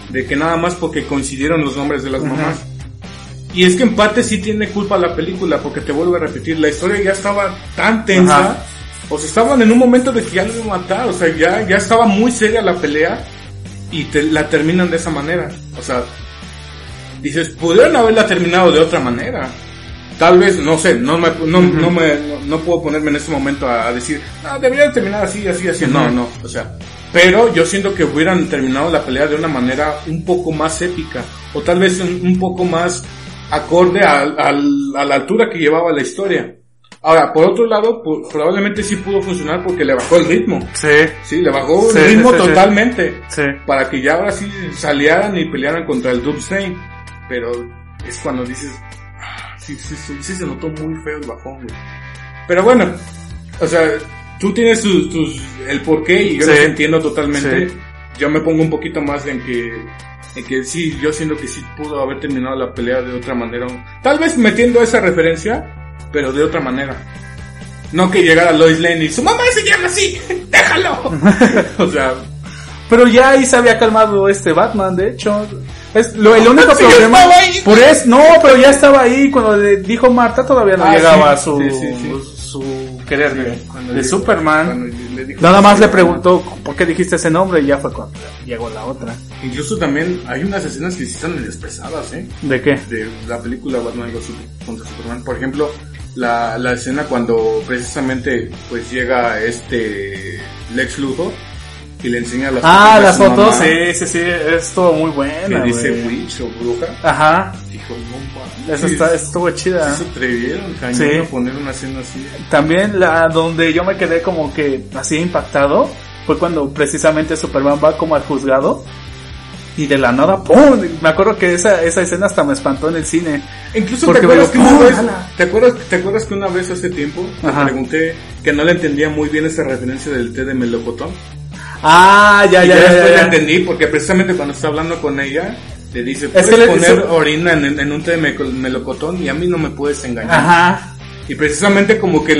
De que nada más porque coincidieron los nombres de las mamás. Y es que en parte sí tiene culpa la película, porque te vuelvo a repetir, la historia ya estaba tan tensa, Ajá. o sea, estaban en un momento de que ya lo iban a matar, o sea, ya, ya estaba muy seria la pelea, y te, la terminan de esa manera. O sea, dices, pudieron haberla terminado de otra manera. Tal vez, no sé, no me, no, no me, no, no puedo ponerme en este momento a, a decir, no, deberían terminar así, así, así. No, no, o sea, pero yo siento que hubieran terminado la pelea de una manera un poco más épica, o tal vez un, un poco más acorde al- al- a la altura que llevaba la historia. Ahora, por otro lado, pu- probablemente sí pudo funcionar porque le bajó el ritmo. Sí, Sí, le bajó Sí, el ritmo sí, sí. totalmente. sí. Para que ya ahora sí salieran y pelearan contra el Doomsday. Pero es cuando dices, ah, sí, se notó muy feo el bajón, güey. Pero bueno, o sea, tú tienes tus, tus, el porqué y yo los entiendo totalmente. Yo me pongo un poquito más en que, en que sí, yo siento que sí pudo haber terminado la pelea de otra manera. Tal vez metiendo esa referencia, pero de otra manera. No que llegara Lois Lane y su mamá se llama así, déjalo. o sea, Pero ya ahí se había calmado este Batman, de hecho. Es lo, el único Sí, problema. Por eso, no, pero ya estaba ahí cuando le dijo Marta, todavía no Ah, llegaba sí, su, sí, sí. Su querer de, Cuando de Superman. le dijo- Nada más le preguntó por qué dijiste ese nombre y ya fue cuando llegó la otra. Incluso también hay unas escenas que sí están medio pesadas, ¿eh? ¿De qué? De la película Batman contra Superman. Por ejemplo, la, la escena cuando precisamente pues llega este Lex Luthor y le enseña las Ah, fotos de las fotos, mamá, sí, sí, sí, estuvo muy Que buena. dice. Witch o Bruja. Ajá, Dijo, no eso está, estuvo chida. Sí se atrevieron, cañón, Sí. a poner una escena así. También la donde yo me quedé como que así impactado fue cuando precisamente Superman va como al juzgado y de la nada ¡pum! Me acuerdo que esa, esa escena hasta me espantó en el cine. Incluso te acuerdas que una vez. ¿te acuerdas, te acuerdas que una vez hace tiempo te pregunté que no le entendía muy bien esa referencia del té de melocotón? Ah, ya, y ya, ya, ya, después ya, entendí porque precisamente cuando está hablando con ella le dice, Es puedes que poner orina en, en un té de me- melocotón y a mí no me puedes engañar. Ajá. Y precisamente como que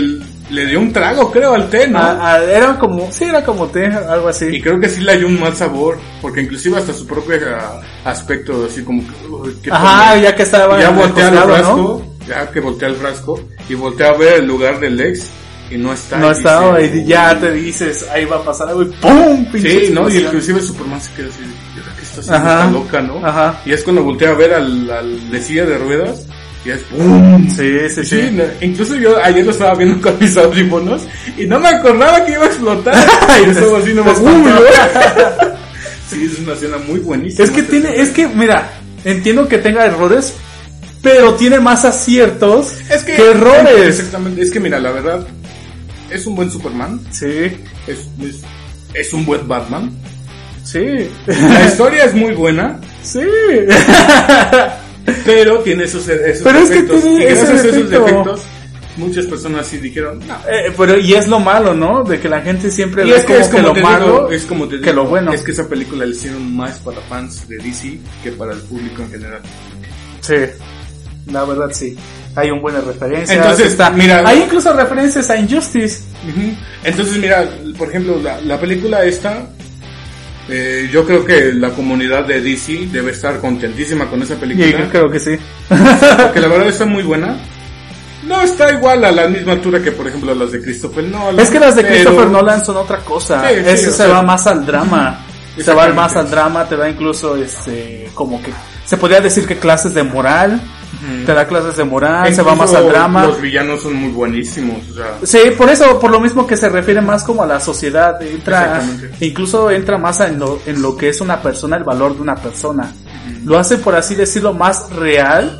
le dio un trago, creo, al té, ¿no? Ah, ah, era como, sí, era como té, algo Y así. creo que sí le dio un mal sabor, porque inclusive hasta su propio ah, aspecto, así como que... uy, ¿qué Ajá, ya que estaba ya en el voltea el frasco, ya que voltea el frasco, y voltea a ver el lugar del ex, y no está. No estaba y ya te dices, ahí va a pasar algo y ¡pum! Pinche Sí, ¿no? Y inclusive Superman se queda así, ¿y ahora qué está haciendo esta loca, no? Ajá. Y es cuando voltea a ver al, al de silla de ruedas, y es ¡pum! Sí, sí, sí. no, incluso yo ayer lo estaba viendo con mis audífonos y no me acordaba que iba a explotar. y estaba así nomás ¡pum! sí, es una escena muy buenísima. Es que tiene, es que, mira, entiendo que tenga errores, pero tiene más aciertos Es que, que errores. Exactamente, es que mira, la verdad, es un buen Superman, Sí, es, es, es un buen Batman. sí, La historia es muy buena, sí. pero tiene esos, esos Pero es que defectos. tiene esos defecto. defectos, muchas personas sí dijeron, no. Eh, pero y es lo malo, ¿no? De que la gente siempre Y ve es que como lo malo es como te que lo bueno. Es que esa película la hicieron más para fans de DC que para el público en general. Sí, la verdad sí. Hay un buena referencia. Entonces, está. mira- hay incluso referencias a Injustice. Entonces, mira, por ejemplo, la, la película esta, eh, yo creo que la comunidad de DC debe estar contentísima con esa película, creo que sí. porque la verdad está muy buena. No está igual a la misma altura que, por ejemplo, las de Christopher Nolan. Es que las de pero- Christopher Nolan son otra cosa. Sí, sí, Ese o se sea, va más al drama. Se va más al drama, te da incluso este como que se podría decir que clases de moral, te da clases de moral, se va más al drama. Los villanos son muy buenísimos, o sea, Sí, por eso, por lo mismo que se refiere más como a la sociedad, entra, incluso entra más en lo, en lo que es una persona, el valor de una persona. Lo hace, por así decirlo, más real.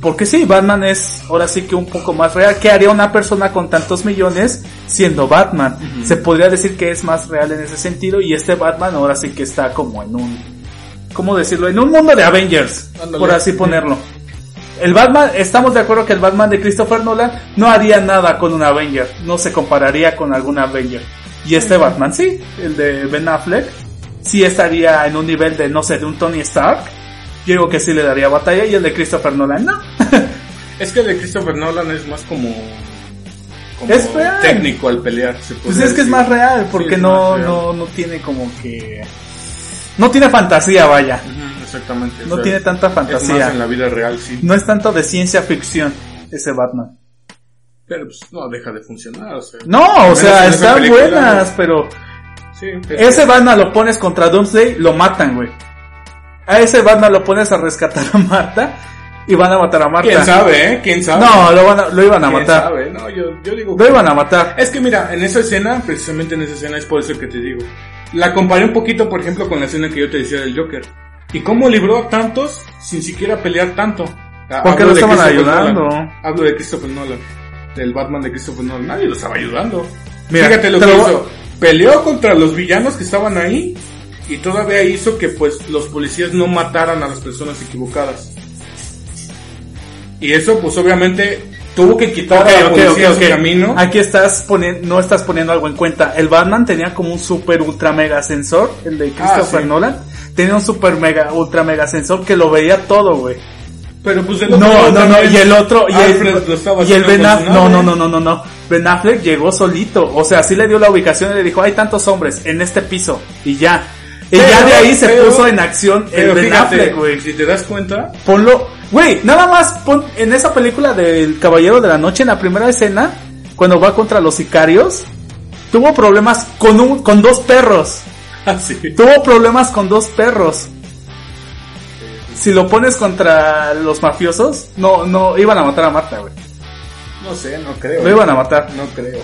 Porque sí, Batman es ahora sí que un poco más real. ¿Qué haría una persona con tantos millones siendo Batman? Se podría decir que es más real en ese sentido y este Batman ahora sí que está como en un, ¿cómo decirlo? En un mundo de Avengers, por así ponerlo. El Batman, estamos de acuerdo que el Batman de Christopher Nolan no haría nada con un Avenger, no se compararía con algún Avenger. Y este Batman sí, el de Ben Affleck, sí estaría en un nivel de, no sé, de un Tony Stark. Yo digo que sí le daría batalla y el de Christopher Nolan no. es que el de Christopher Nolan es más como, como Es real. técnico al pelear. se Pues podría es que es más real, porque Sí, no, real. no, no tiene como que... No tiene fantasía, vaya. Exactamente. o No sea, tiene tanta Es más fantasía. en la vida real, sí. No es tanto de ciencia ficción ese Batman. Pero pues no deja de funcionar, o sea. No, o sea, están película, buenas, pero Sí, es ese Batman lo pones contra Doomsday, lo matan, güey. A ese Batman lo pones a rescatar a Marta y van a matar a Marta. ¿Quién sabe, eh? ¿Quién sabe? No, lo, van a- lo iban a ¿Quién matar. sabe? No, yo, yo digo Lo iban a matar. Es que mira, en esa escena, precisamente en esa escena es por eso que te digo. La comparé un poquito, por ejemplo, con la escena que yo te decía del Joker. Y cómo libró a tantos sin siquiera pelear tanto. Ah, Porque lo estaban Christopher ayudando. Nolan. Hablo de Christopher Nolan. Del Batman de Christopher Nolan. Nadie lo estaba ayudando. Mira, Fíjate lo que lo- hizo. Peleó contra los villanos que estaban ahí. Y todavía hizo que pues los policías no mataran a las personas equivocadas. Y eso pues obviamente tuvo que quitar Ok, a la ok, policía ok, de su ok. camino. Aquí estás poniendo, no estás poniendo algo en cuenta. El Batman tenía como un super ultra mega sensor, el de Christopher Ah, sí. Nolan. Tenía un super mega ultra mega sensor que lo veía todo, güey. Pero pues el No, otro no, no, también, y el otro, y Alfred el, y Ben Affleck, no, no, no, no, no, no. Ben Affleck llegó solito, o sea, sí le dio la ubicación y le dijo, hay tantos hombres en este piso, y ya. Y Pero- ya de ahí se pero- puso en acción el Ben fíjate, Affleck, güey. si te das cuenta, Ponlo, güey, nada más pon en esa película del Caballero de la Noche, en la primera escena, cuando va contra los sicarios, tuvo problemas con un, con dos perros. Así. Tuvo problemas con dos perros. Si lo pones contra los mafiosos, no, no, iban a matar a Marta, güey. No sé, no creo. Lo iban a matar. No creo.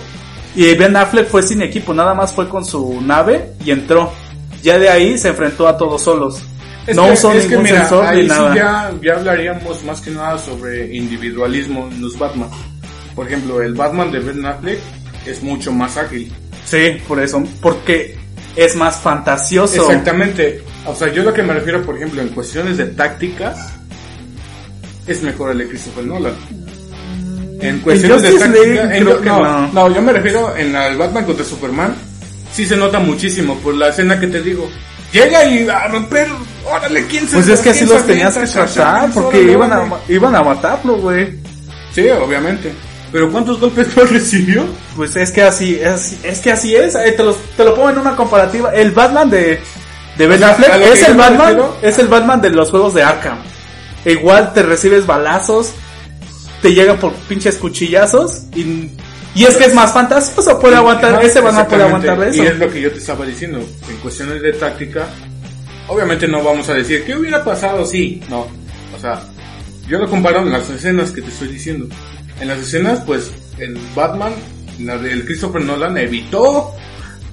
Y Ben Affleck fue sin equipo, nada más fue con su nave y entró. Ya de ahí se enfrentó a todos solos. Es no que, usó es que mira, sensor ahí ni nada. sí ya, ya hablaríamos más que nada sobre individualismo en los Batman. Por ejemplo, el Batman de Ben Affleck es mucho más ágil. Sí, por eso, porque es más fantasioso. Exactamente. O sea, yo lo que me refiero, por ejemplo, en cuestiones de tácticas, es mejor el de Christopher Nolan. En cuestiones de táctica, en- que no, no. no, yo me refiero en el Batman contra Superman, sí se nota muchísimo por la escena que te digo. Llega y a romper, órale, ¿quién se Pues es que así los tenías que tratar, porque iban a, iban a matarlo, güey. Sí, obviamente. Pero ¿cuántos golpes no recibió? Pues es que así, es, es que así es, eh, te, los- te lo pongo en una comparativa. El Batman de, de Ben O sea, Affleck es el Batman, refiero- es el Batman de los juegos de Arkham. Igual te recibes balazos, te llegan por pinches cuchillazos y, y es que es más fantasioso, puede aguantar, ese Batman puede aguantar de Y es eso. lo que yo te estaba diciendo. En cuestiones de táctica, obviamente no vamos a decir, ¿qué hubiera pasado? Sí, no. O sea, yo lo comparo en las escenas que te estoy diciendo. En las escenas, pues, el Batman, la del Christopher Nolan, evitó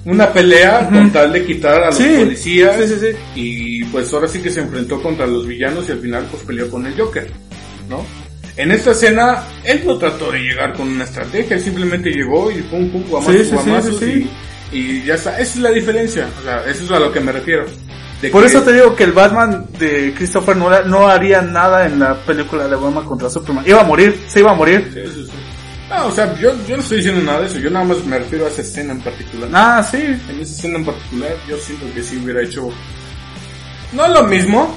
una pelea con tal de quitar a los Sí, policías. sí, sí, sí. Y pues ahora sí que se enfrentó contra los villanos y al final pues peleó con el Joker, ¿no? En esta escena, él no trató de llegar con una estrategia, él simplemente llegó y pum pum, guamazos, guamazos. Y, y ya está. Esa es la diferencia, o sea, eso es a lo que me refiero. Por que- eso te digo que el Batman de Christopher Nolan no haría nada en la película de Batman contra Superman. Iba a morir, se iba a morir. Sí, sí, sí. No, o sea, yo, yo no estoy diciendo nada de eso, yo nada más me refiero a esa escena en particular. Ah, sí. En esa escena en particular, yo siento que sí hubiera hecho. No lo mismo,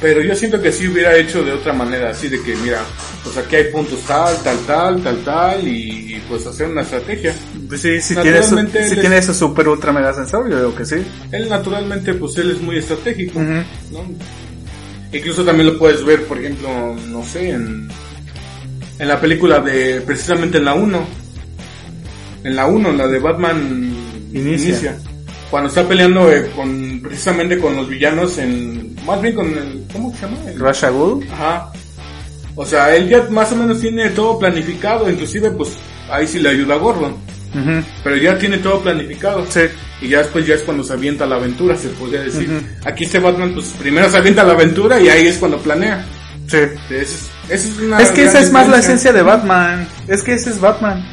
pero yo siento que sí hubiera hecho de otra manera, así de que, mira, pues aquí hay puntos tal, tal, tal, tal, tal, y, pues hacer una estrategia. Pues sí, si tiene, su, Naturalmente él si es- tiene ese super ultra mega sensor, yo digo que sí. Él naturalmente, pues él es muy estratégico. ¿no? Incluso también lo puedes ver, por ejemplo, no sé, en, en la película de, precisamente en la 1. En la 1, la de Batman Inicia. Cuando está peleando eh, con, precisamente con los villanos en, más bien con el, ¿cómo se llama? El-. Ajá. O sea, él ya más o menos tiene todo planificado, inclusive pues ahí sí le ayuda a Gordon. Pero ya tiene todo planificado. Sí. Y ya después ya es cuando se avienta la aventura, se podría decir. Aquí este Batman, pues primero se avienta la aventura y ahí es cuando planea. Sí. Es, es una Es que esa es más la esencia de Batman. Es que ese es Batman.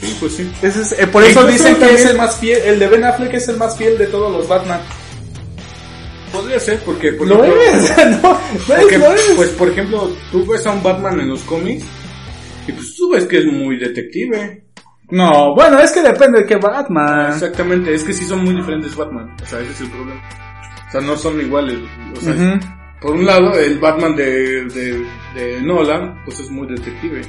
Sí, pues sí. Ese es- eh, por eso dicen que es el más fiel. El de Ben Affleck es el más fiel de todos los Batman. Podría ser porque... por Lo ejemplo, es, no, no porque, es, lo es. pues por ejemplo, tú ves a un Batman en los cómics y pues tú ves que es muy detective. No, bueno, es que depende de qué Batman. Exactamente, es que sí son muy diferentes Batman. O sea, ese es el problema. O sea, no son iguales. O sea, Ujú. por un lado, el Batman de, de, de Nolan, pues es muy detective.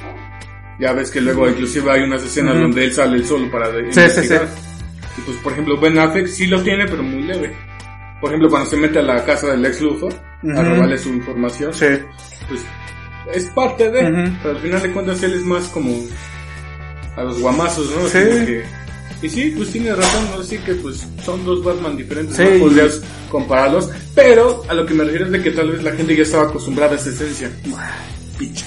Ya ves que luego inclusive hay unas escenas donde él sale el solo para sí, investigar. Y pues por ejemplo Ben Affleck sí lo tiene, pero muy leve. Por ejemplo, cuando se mete a la casa del ex Luthor a Ujú. robarle su información, Sí. pues es parte de, pero al final de cuentas él es más como a los guamazos, ¿no? Sí. Que- y sí, pues tiene razón, ¿no? Así que pues son dos Batman diferentes, Sí, no podrías compararlos, pero a lo que me refiero es de que tal vez la gente ya estaba acostumbrada a esa esencia. Pinches.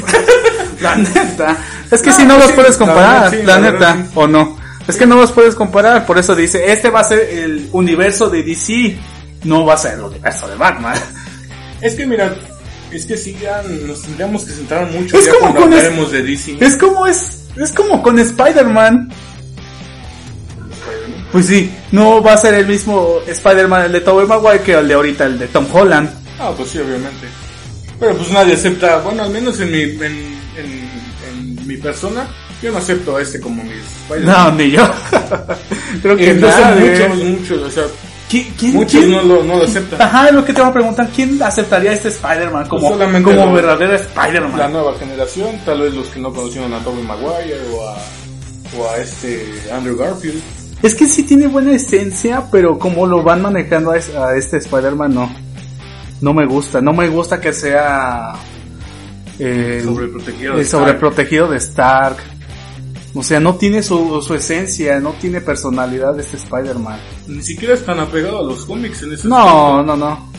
La neta. Es que No, si no los sí, puedes la comparar, verdad la, la neta, verdad o no. Es que no los puedes comparar, por eso dice, este va a ser el universo de DC, no va a ser el universo de Batman. Es que mira, es que sí ya nos tendríamos que centrar mucho Es ya como cuando hablaremos de DC. Es como es, es como con Spider-Man. Pues sí, no va a ser el mismo Spider-Man el de Tobey Maguire que el de ahorita, el de Tom Holland. Ah, pues sí, obviamente. Pero pues nadie acepta, bueno, al menos en mi, en, en, en mi persona, yo no acepto a este como mi Spider-Man. No, ni yo. Creo que nadie. muchos, muchos, o sea, ¿Qui- quién- muchos quién- no lo, no lo aceptan. Ajá, es lo que te voy a preguntar, ¿quién aceptaría a este Spider-Man como, Pues como lo- verdadero La Spider-Man? nueva generación, tal vez los que no conocieron a Tobey Maguire o a, o a este Andrew Garfield. Es que sí tiene buena esencia, pero como lo van manejando a, es- a este Spider-Man, no. No me gusta, no me gusta que sea el, Sobreprotegido. el de Stark. sobreprotegido de Stark. O sea, no tiene su, su esencia, no tiene personalidad este Spider-Man. Ni siquiera es tan apegado a los cómics en ese No, no, no.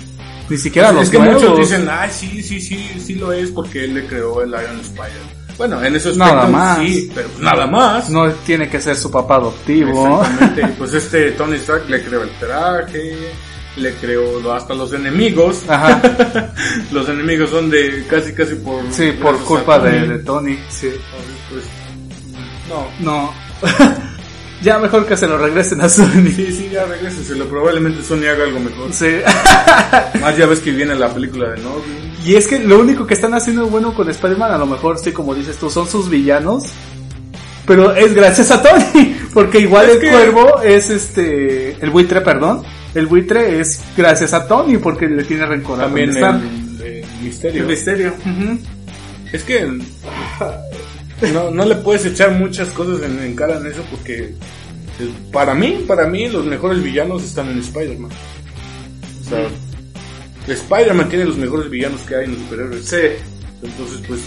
Ni siquiera Es, los es que nuevos. muchos dicen, ay, sí, sí, sí, sí lo es porque él le creó el Iron Spider. Bueno, en eso Nada más. sí, pero nada más. No tiene que ser su papá adoptivo. Exactamente. pues este Tony Stark le creó el traje, le creó hasta los enemigos. Ajá. los enemigos son de casi, casi por... Sí, por a culpa de, Tony. de Tony. Sí. Pues, no. No. ya mejor que se lo regresen a Sony. Sí, sí, ya regrésenselo. Probablemente Sony haga algo mejor. Sí. Más ya ves que viene la película de Nolan. Y es que lo único que están haciendo bueno con Spider-Man, a lo mejor, sí, como dices tú, son sus villanos. Pero es gracias a Tony. Porque igual Es el que- cuervo es este. El buitre, perdón. El buitre es gracias a Tony porque le tiene rencor a También Stark. el, el misterio. El misterio. Es que no, no le puedes echar muchas cosas en, en cara en eso porque eh, para mí, para mí los mejores villanos están en Spider-Man. O sea, Spider-Man tiene los mejores villanos que hay en los superhéroes. Sí. Entonces, pues,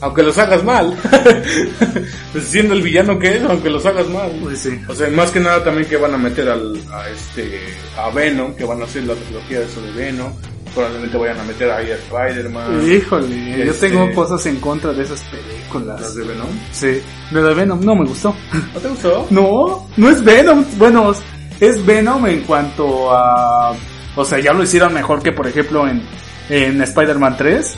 aunque los hagas mal, pues siendo el villano que es, aunque los hagas mal. Pues sí. O sea, más que nada también que van a meter al, a este, a Venom, que van a hacer la trilogía de eso de Venom. Probablemente vayan a meter ahí a Spider-Man. Híjole, yo Este- tengo cosas en contra de esas películas. Las de Venom. Sí, lo de Venom no me gustó. ¿No te gustó? No, no es Venom. Bueno, es Venom en cuanto a... O sea, ya lo hicieron mejor que por ejemplo en, en Spider-Man 3.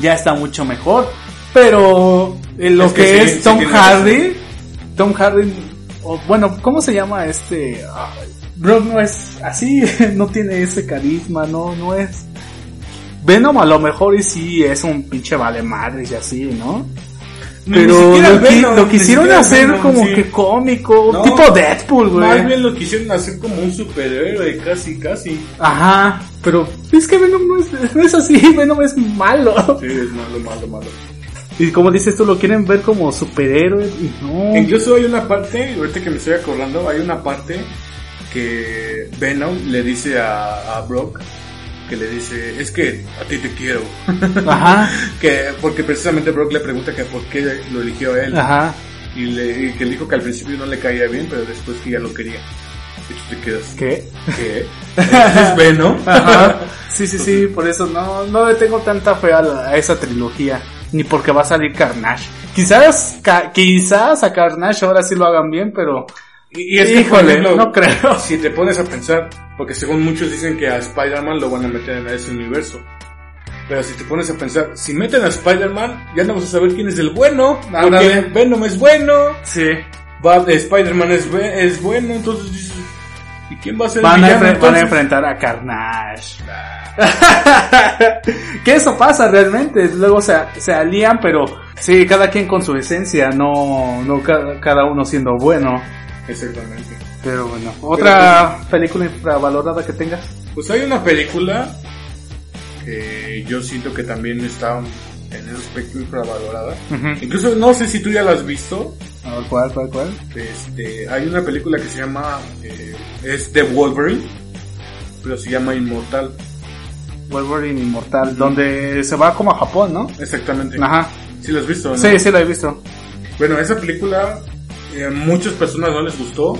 Ya está mucho mejor. Pero en lo Es que que, sí, es Tom Hardy, Tom Hardy, o, bueno, ¿cómo se llama este? Brock no es así, no tiene ese carisma, no, no es. Venom a lo mejor y sí es un pinche vale madres y así, ¿no? Pero lo, Venom, lo quisieron hacer Venom, como sí. que cómico, No. tipo Deadpool, güey. Más bien lo quisieron hacer como un superhéroe, casi, casi. Ajá, pero es que Venom no es, no es así, Venom es malo. Sí, es malo, malo, malo. Y como dices tú, lo quieren ver como superhéroe y no. Incluso hay una parte, ahorita que me estoy acordando, hay una parte que Venom le dice a, a Brock, que le dice, es que a ti te quiero. Ajá, que porque precisamente Brock le pregunta que por qué lo eligió a él. ajá. Y, le, y que dijo que al principio no le caía bien, pero después que ya lo quería. Y tú te quedas, ¿Qué? ¿qué? Entonces Venom. Ajá. Sí, sí, sí, por eso no, no le tengo tanta fe a, la- a esa trilogía. Ni porque va a salir Carnage. Quizás, ca- quizás a Carnage ahora sí lo hagan bien, pero Y, y es que, por Híjole, ejemplo, no creo. Si te pones a pensar, porque según muchos dicen que a Spider-Man lo van a meter en ese universo. Pero si te pones a pensar, si meten a Spider-Man, ya no vamos a saber quién es el bueno. Porque Ándale. Venom es bueno, sí. va, Spider-Man es, es bueno, entonces dices, ¿y quién va a ser Van el a, villano? enfre- van a enfrentar a Carnage. que eso pasa realmente. Luego se, se alían, pero sí, cada quien con su esencia, no, no ca- cada uno siendo bueno. Exactamente. Pero bueno, otra película infravalorada que tengas. Pues hay una película que yo siento que también está en ese aspecto infravalorada. Incluso no sé si tú ya la has visto. ¿Cuál, cuál, cuál? Este, hay una película que se llama eh, es The Wolverine, pero se llama Inmortal. Wolverine Inmortal, donde se va como a Japón, ¿no? Exactamente. Ajá. ¿Sí la has visto? no? Sí, sí, la he visto. Bueno, esa película eh, a muchas personas no les gustó.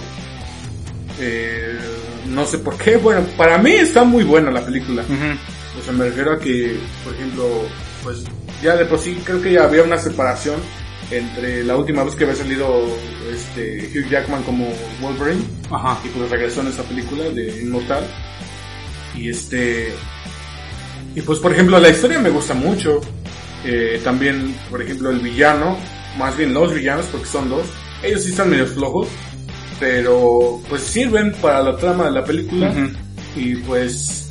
Eh, no sé por qué. Bueno, para mí está muy buena la película. O sea, me refiero a que, por ejemplo, pues ya de por sí creo que ya había una separación entre la última vez que había salido este Hugh Jackman como Wolverine Ajá. y pues regresó en esa película de Inmortal. Y este. Y pues, por ejemplo, la historia me gusta mucho. Eh, también, por ejemplo, el villano, más bien los villanos, porque son dos, ellos sí están medio flojos, pero pues sirven para la trama de la película. Y pues,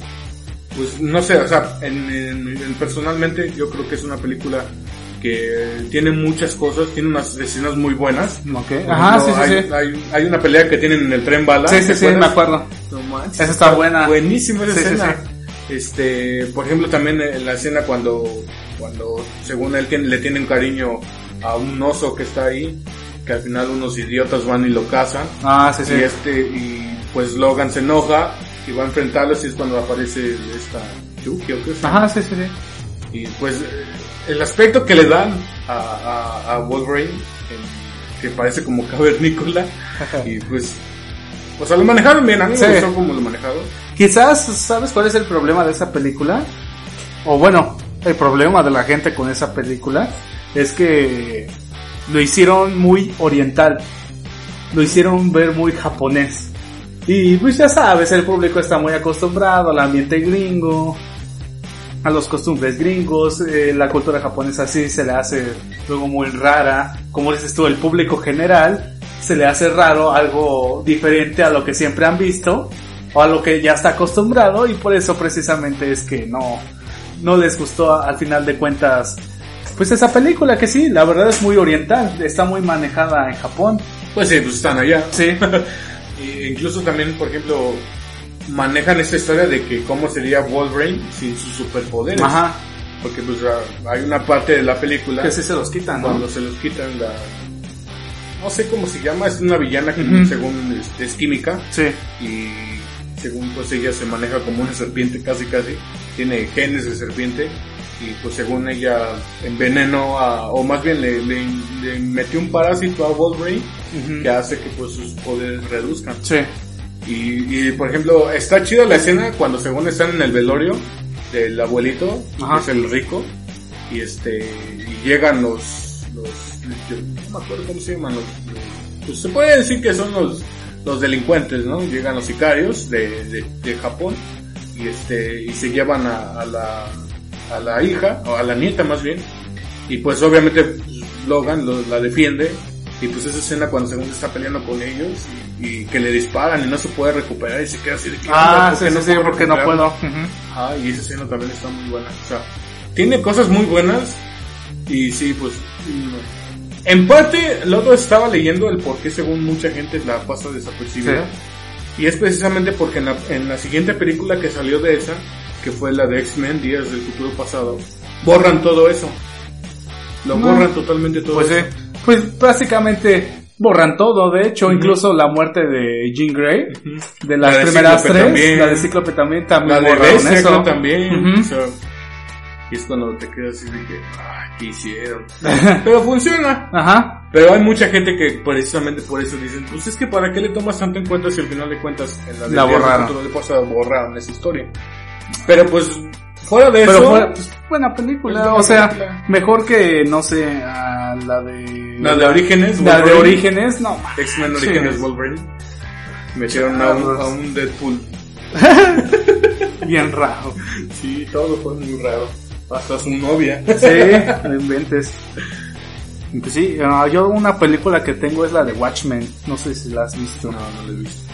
pues no sé, o sea, en, en- en- personalmente yo creo que es una película que tiene muchas cosas, tiene unas escenas muy buenas. Ok. Por Ajá, sí, sí, hay, sí. Hay, hay una pelea que tienen en el tren bala. Sí, sí, ¿te sí, me acuerdo. No manches, Esa está buena. Buenísima esa Sí, sí, escena. Este, por ejemplo, también en la escena cuando, cuando según él tiene, le tienen cariño a un oso que está ahí, que al final unos idiotas van y lo cazan. Ah, sí, sí. Y este, y pues Logan se enoja y va a enfrentarlos y es cuando aparece esta Yuki o qué es. Ajá, sí, sí, sí. Y pues el aspecto que le dan a, a, a Wolverine, que parece como cavernícola, y pues, o sea, lo manejaron bien, a mí Sí. me gustó como lo manejaron. Quizás, ¿sabes cuál es el problema de esa película? O bueno, el problema de la gente con esa película es que lo hicieron muy oriental. Lo hicieron ver muy japonés. Y pues ya sabes, el público está muy acostumbrado al ambiente gringo, a los costumbres gringos, eh, la cultura japonesa sí se le hace luego muy rara. Como dices tú, el público general se le hace raro algo diferente a lo que siempre han visto o a lo que ya está acostumbrado y por eso precisamente es que no, no les gustó al final de cuentas pues esa película que sí, la verdad es muy oriental, está muy manejada en Japón. Pues sí, pues están allá. Sí. E incluso también, por ejemplo, manejan esta historia de que cómo sería Wolverine sin sus superpoderes. Ajá. Porque pues hay una parte de la película Que sí se los quitan, ¿no? cuando se los quitan la... No sé cómo se llama, es una villana que según este, es química Sí. y según pues ella se maneja como una serpiente casi casi, tiene genes de serpiente y pues según ella envenenó a, o más bien le, le, le metió un parásito a Wolverine que hace que pues sus poderes reduzcan. Sí. Y, y, por ejemplo, está chida la escena cuando según están en el velorio del abuelito, Ajá. que es el rico, y este, y llegan los, los, yo no me acuerdo cómo se llaman, los, los- pues se puede decir que son los, los delincuentes, ¿no? Llegan los sicarios de, de, de Japón, y este, y se llevan a, a la, a la hija, o a la nieta más bien, y pues obviamente Logan lo- la defiende, y pues esa escena cuando según está peleando con ellos, y, y que le disparan y no se puede recuperar, y se queda así de que Ah, ¿por sí, qué sí, sí, porque no puedo. Ujú. Ajá, y esa escena también está muy buena. O sea, tiene cosas muy buenas. Y sí, pues. mm, En parte, luego estaba leyendo el por qué, según mucha gente, la pasa desapercibida. Y es precisamente porque en la, en la siguiente película que salió de esa, que fue la de X-Men Días del Futuro Pasado, borran todo eso. Lo No. borran totalmente todo Pues eso. Pues básicamente borran todo, de hecho, incluso la muerte de Jean Grey, de las La de primeras Cíclope tres, también. la de Cíclope también, también La borraron eso. también. Ujú. o sea, y es cuando te quedas así de que, ah, ¿qué hicieron? Pero funciona. Ajá. Pero hay mucha gente que precisamente por eso dicen, pues es que para qué le tomas tanto en cuenta si al final de cuentas en la, de La borraron. Futuro pasado borraron esa historia. Pero pues fuera de Pero eso, pues, buena película, buena o sea, película. mejor que, no sé, a la de... la de Orígenes, La de Wolverine, Orígenes, no. X-Men Sí. Orígenes Wolverine, metieron a un, a un Deadpool. Bien raro. Sí, todo fue muy raro. Hasta su novia. Sí, no inventes. Pues sí, ah, yo una película que tengo es la de Watchmen, no sé si la has visto. No, no lo he visto.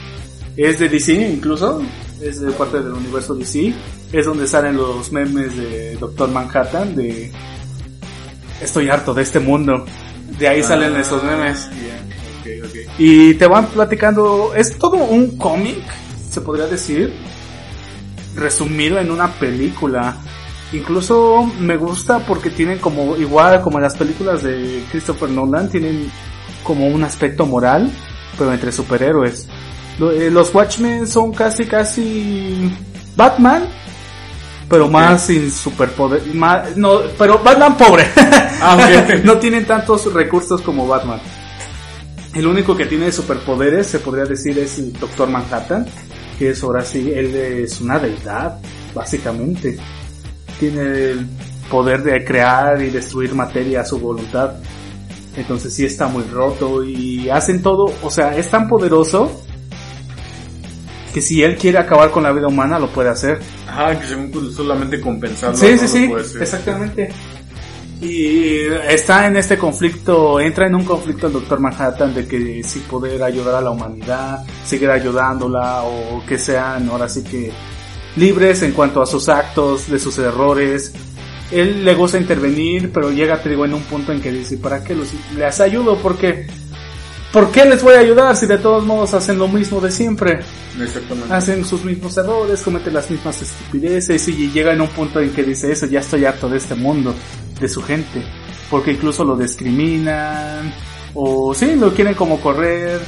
Es de DC incluso, es de parte del universo DC, es donde salen los memes de Doctor Manhattan, de estoy harto de este mundo. De ahí salen Ah, esos memes. ok, ok. Y te van platicando, es todo un cómic, se podría decir, resumido en una película. Incluso me gusta porque tienen como, igual como en las películas de Christopher Nolan, tienen como un aspecto moral, pero entre superhéroes. Eh, Los Watchmen son casi, casi Batman, pero más sin superpoder, más, no, pero Batman pobre. Ah, no tienen tantos recursos como Batman. El único que tiene superpoderes, se podría decir, es el Doctor Manhattan, que es ahora sí, él es una deidad, básicamente. Tiene el poder de crear y destruir materia a su voluntad. Entonces sí está muy roto y hacen todo, o sea, es tan poderoso que si él quiere acabar con la vida humana lo puede hacer. Ajá, que según pues, solamente compensarlo. Sí, no sí, sí, puede exactamente. Y está en este conflicto, entra en un conflicto el Doctor Manhattan de que si poder ayudar a la humanidad, seguir ayudándola o que sean ahora sí que libres en cuanto a sus actos, de sus errores. Él le gusta intervenir, pero llega, te digo, en un punto en que dice, ¿para qué los, les ayudo? Porque, ¿por qué les voy a ayudar si de todos modos hacen lo mismo de siempre? Exactamente. hacen sus mismos errores, cometen las mismas estupideces y llega en un punto en que dice eso, ya estoy harto de este mundo, de su gente, porque incluso lo discriminan o sí, lo quieren como correr.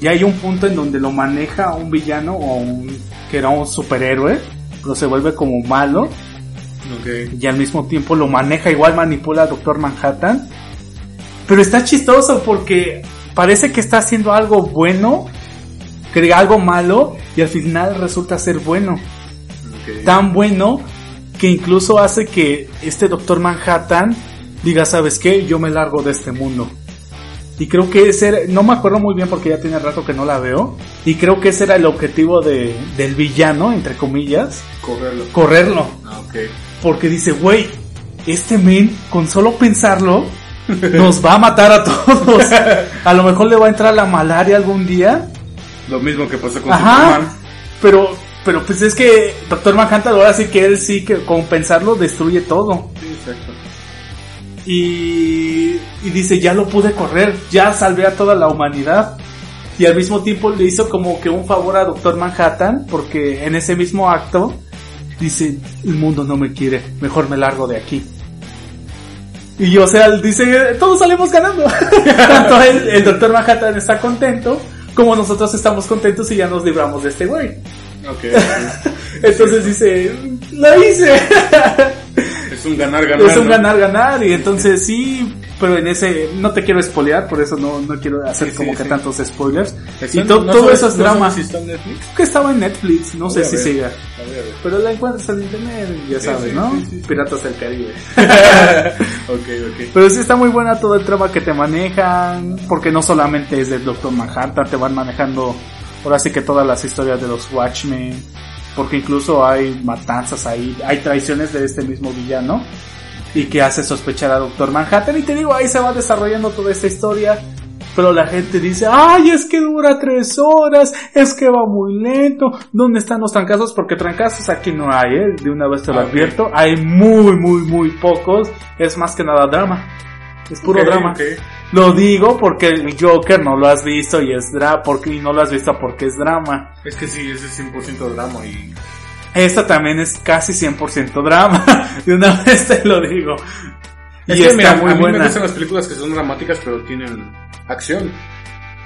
Y hay un punto en donde lo maneja un villano o un que era un superhéroe, pero se vuelve como malo Ok. y al mismo tiempo lo maneja igual manipula a Doctor Manhattan. Pero está chistoso porque parece que está haciendo algo bueno, crea algo malo y al final resulta ser bueno. Tan bueno que incluso hace que este Doctor Manhattan diga, ¿sabes qué? Yo me largo de este mundo. Y creo que ese era, no me acuerdo muy bien porque ya tiene rato que no la veo. Y creo que ese era el objetivo de, del villano, entre comillas, Correrlo. correrlo. Ah, ok. Porque dice, güey, este men, con solo pensarlo, nos va a matar a todos. A lo mejor le va a entrar la malaria algún día. Lo mismo que pasó con Ajá. Superman. Pero, pero pues es que Doctor Manhattan ahora sí que él sí que con pensarlo destruye todo. Sí, exacto. Y, y dice, ya lo pude correr, ya salvé a toda la humanidad. Y al mismo tiempo le hizo como que un favor a Doctor Manhattan, porque en ese mismo acto dice, el mundo no me quiere, mejor me largo de aquí. Y o sea, dice, todos salimos ganando. Tanto el, el Doctor Manhattan está contento, como nosotros estamos contentos y ya nos libramos de este güey. Ok. Entonces dice, lo hice. es un ganar-ganar. Es un ¿no? ganar-ganar y entonces sí, pero en ese, no te quiero spoilear, por eso no, no quiero hacer Sí, como sí, que sí. tantos spoilers. Y to- no todo sabes- eso es no drama. sabes si está en Netflix. que estaba en Netflix, no sé si siga. Pero la encuentras en internet, ya sabes, ¿no? Piratas del Caribe. ok, ok. Pero sí está muy buena todo el trama que te manejan, porque no solamente es del Doctor Manhattan, te van manejando ahora sí que todas las historias de los Watchmen, porque incluso hay matanzas ahí, hay traiciones de este mismo villano, y que hace sospechar a Doctor Manhattan, y te digo, ahí se va desarrollando toda esta historia. Pero la gente dice, ay, es que dura tres horas, es que va muy lento, ¿dónde están los trancazos? Porque trancazos aquí no hay, ¿eh? De una vez te lo Ah, advierto, hay muy, muy, muy pocos, es más que nada drama. Es puro drama. Lo digo porque el Joker no lo has visto y es drama, porque y no lo has visto porque es drama. Es que sí, ese es 100% drama y... Esta también es casi 100% drama. De una vez te lo digo. Es y que mira, muy a mí me gustan las películas que son dramáticas pero tienen acción.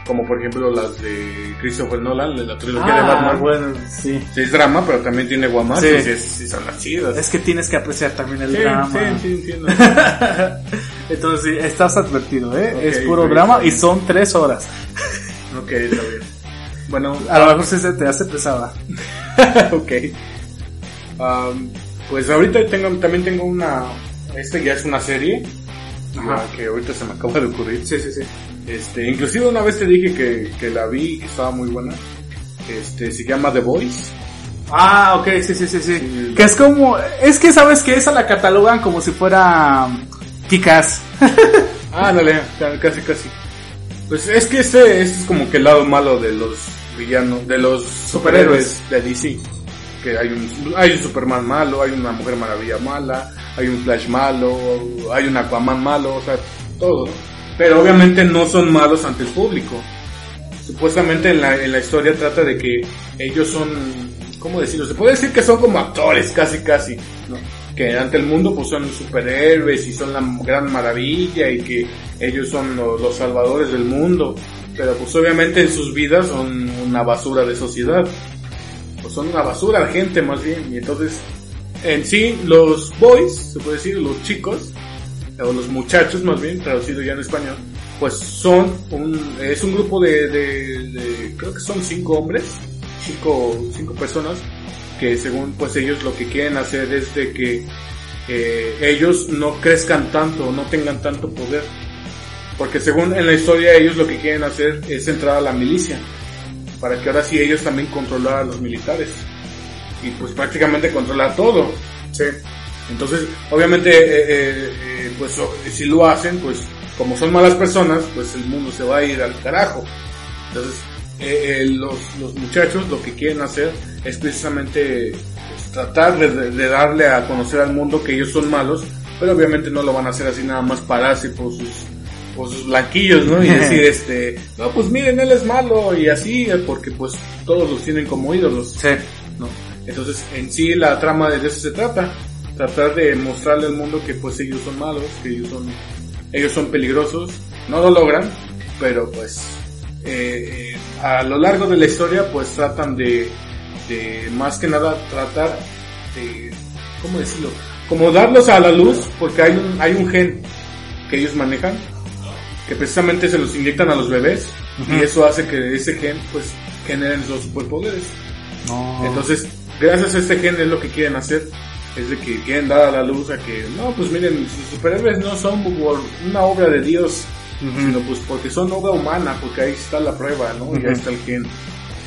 Como por ejemplo las de Christopher Nolan, de la trilogía de Ah, Batman. bueno, sí. Sí, es drama, pero también tiene guamazos Sí. y sí son las chidas. Es que tienes que apreciar también el sí, drama. sí, sí, entiendo. Entonces sí, estás advertido, ¿eh? Es puro drama y son tres horas. ok, está bien. Bueno, A lo mejor sí se te hace pesada. ok. Am, pues ahorita tengo, también tengo una... Este ya es una serie. Ajá. ya que ahorita se me acaba de ocurrir. Sí, sí, sí. Este, inclusive una vez te dije que, que la vi y que estaba muy buena. Este, se llama The Voice. Ah, ok, sí, sí, sí, sí. Sí. Que es como, es que sabes que esa la catalogan como si fuera um, Kikas. Ah, casi, casi. Pues es que este, este es como que el lado malo de los villanos, de los superhéroes de DC. Que hay un, hay un Superman malo, hay una Mujer Maravilla mala, hay un Flash malo, hay un Aquaman malo, o sea, todo. Pero obviamente no son malos ante el público. Supuestamente en la, en la historia trata de que ellos son, ¿cómo decirlo? Se puede decir que son como actores, casi, casi, ¿no? Que ante el mundo pues son superhéroes y son la gran maravilla y que ellos son lo- los, salvadores del mundo. Pero pues obviamente en sus vidas son una basura de sociedad. Pues son una basura gente más bien. Y entonces, en sí, los boys, se puede decir, los chicos, o los muchachos más bien, traducido ya en español, pues son un, es un grupo de, de, de- creo que son cinco hombres, cinco, cinco personas, que según pues ellos lo que quieren hacer es de que eh, ellos no crezcan tanto, no tengan tanto poder. Porque según en la historia ellos lo que quieren hacer es entrar a la milicia, para que ahora sí ellos también controlar a los militares. Y pues prácticamente controlar todo. Sí. Entonces, obviamente, eh, eh, eh, pues si lo hacen, pues como son malas personas, pues el mundo se va a ir al carajo. Entonces, eh, eh, los, los muchachos lo que quieren hacer es precisamente pues, tratar de, darle a conocer al mundo que ellos son malos, pero obviamente no lo van a hacer así nada más pararse por sus por sus blanquillos, ¿no? Y decir, este, no, pues miren, él es malo y así, porque pues todos los tienen como ídolos. Sí. ¿no? Entonces, en sí la trama de eso se trata, tratar de mostrarle al mundo que pues ellos son malos, que ellos son ellos son peligrosos, no lo logran, pero pues eh, eh, a lo largo de la historia pues tratan de, de más que nada tratar de ¿cómo decirlo? Como darlos a la luz porque hay un hay un gen que ellos manejan que precisamente se los inyectan a los bebés y eso hace que ese gen pues generen los superpoderes. Entonces, gracias a este gen es lo que quieren hacer. Es de que quieren dar a la luz a que, no, pues miren, sus superhéroes no son una obra de Dios, sino pues porque son obra humana, porque ahí está la prueba, ¿no? Y Ujú. ahí está el gen.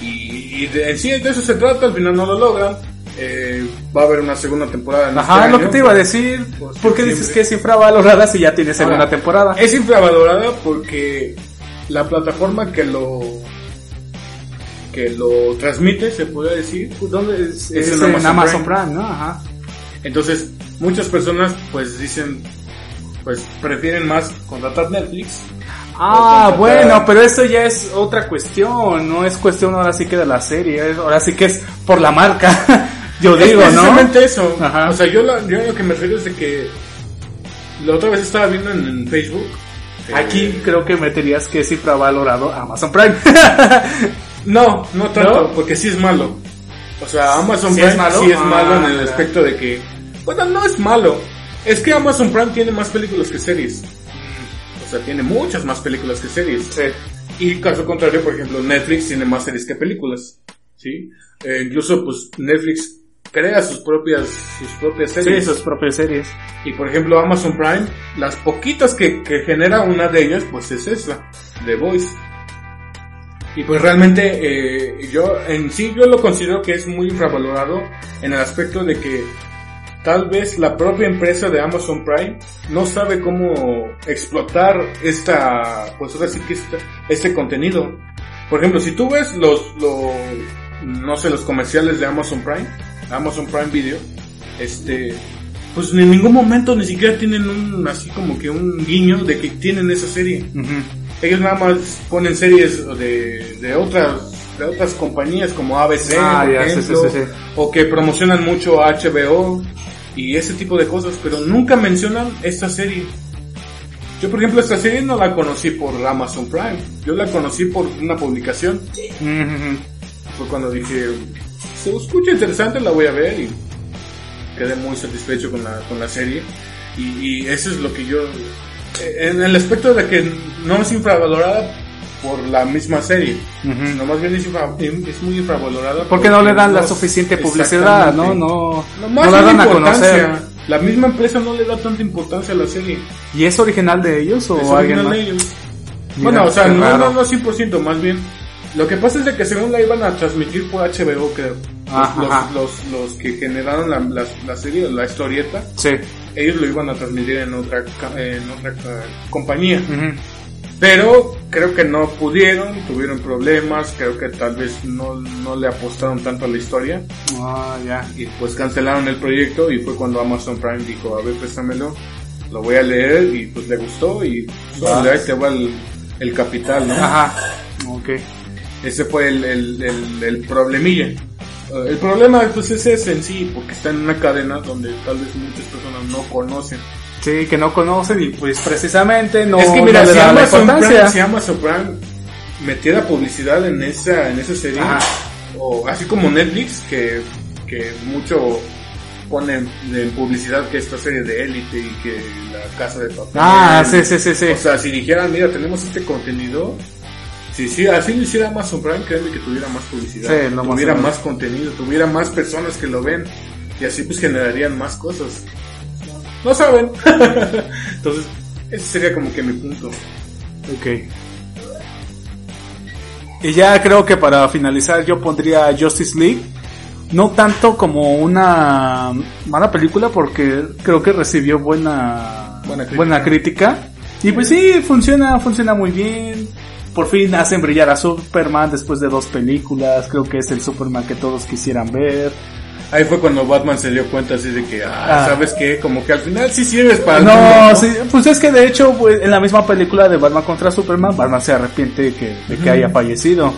Y, y de, sí de eso se trata, al final no lo logran. Eh, va a haber una segunda temporada en Ajá, este lo que te iba a decir. Por ¿Por qué dices que es infravalorada si ya tiene segunda Ahora, temporada? Es infravalorada porque la plataforma que lo que lo transmite, se puede decir, ¿Dónde es? Es Es en en Amazon Amazon Prime. Prime, ¿no? Ajá. Entonces, muchas personas pues dicen, pues prefieren más contratar Netflix. Ah, contratar- bueno, pero eso ya es otra cuestión, no es cuestión ahora sí que de la serie, ahora sí que es por la marca. Yo Es digo, ¿no? precisamente eso. Ajá. O sea, yo, la- yo lo que me refiero es de que la otra vez estaba viendo en, en Facebook. eh, Aquí creo que meterías que es infravalorado Amazon Prime. No, no tanto, ¿No? porque sí es malo. O sea, Amazon ¿Sí Prime es malo? sí es Ah, malo en el mira. aspecto de que, bueno, no es malo, Es que Amazon Prime tiene más películas que series. O sea, tiene muchas más películas que series. Sí. Y caso contrario, por ejemplo, Netflix tiene más series que películas. ¿Sí? Eh, incluso, pues, Netflix crea sus propias, sus propias Sí, series. sus propias series. Y por ejemplo, Amazon Prime, las poquitas que, que genera una de ellas, pues es esa, The Voice. Y pues realmente eh, yo en sí yo lo considero que es muy infravalorado en el aspecto de que tal vez la propia empresa de Amazon Prime no sabe cómo explotar esta, pues ahora sí que este, este contenido. Por ejemplo, si tú ves los, los, no sé, los comerciales de Amazon Prime, Amazon Prime Video, este, pues en ningún momento ni siquiera tienen un, así como que un guiño de que tienen esa serie. Ellos nada más ponen series de, de otras de otras compañías como ABC, Ah, por ya, ejemplo, sí, sí, sí. o que promocionan mucho HBO y ese tipo de cosas, pero nunca mencionan esta serie. Yo, por ejemplo, esta serie no la conocí por Amazon Prime, yo la conocí por una publicación. Fue cuando dije, se escucha interesante, la voy a ver y quedé muy satisfecho con la, con la serie. Y, y eso es lo que yo, en el aspecto de que no es infravalorada por la misma serie, sino más bien es, infra- es muy infravalorada. Porque no le dan la no- suficiente publicidad, ¿no? No, No, no la dan a conocer. La misma empresa no le da tanta importancia a la serie. ¿Y es original de ellos o Es alguien original más? de ellos. Mira, bueno, o sea, no, no, no 100%, más bien. Lo que pasa es de que según la iban a transmitir por HBO, creo. Los, Ajá. los, los, los que generaron la, la, la serie, la historieta, Sí. ellos lo iban a transmitir en otra, en otra compañía. Pero creo que no pudieron, tuvieron problemas, creo que tal vez no, no le apostaron tanto a la historia. Ah, ya. Y pues cancelaron el proyecto y fue cuando Amazon Prime dijo, a ver, préstamelo, lo voy a leer y pues le gustó y pues, Ah. ahí te va el, el capital, ¿no? Ajá. Ok. Ese fue el, el, el, el problemilla. Eh, el problema pues es ese en sí, porque está en una cadena donde tal vez muchas personas no conocen. Sí, que no conocen y pues precisamente no, es que mira, no si, Amazon. Prime, si Amazon Prime metiera publicidad en esa, en esa serie, Ajá. o así como Netflix, que, que mucho ponen en publicidad que esta serie de élite y que la casa de papel. Ah, sí, sí, sí, sí. O sea, si dijeran, mira, tenemos este contenido, si sí, así lo hiciera Amazon Prime, créeme que tuviera más publicidad, Sí, más tuviera seguro. más contenido, tuviera más personas que lo ven, y así pues generarían más cosas. No saben. Entonces, ese sería como que mi punto. Ok. Y ya creo que para finalizar yo pondría Justice League. No tanto como una mala película porque creo que recibió buena, Buena crítica. buena crítica. Y pues sí, funciona, funciona muy bien. Por fin hacen brillar a Superman después de dos películas. Creo que es el Superman que todos quisieran ver. Ahí fue cuando Batman se dio cuenta así de que, ah, Ah. ¿sabes qué? Como que al final sí sirves para... No, mundo, sí, pues es que de hecho pues, en la misma película de Batman contra Superman, Batman se arrepiente de que, de que haya fallecido.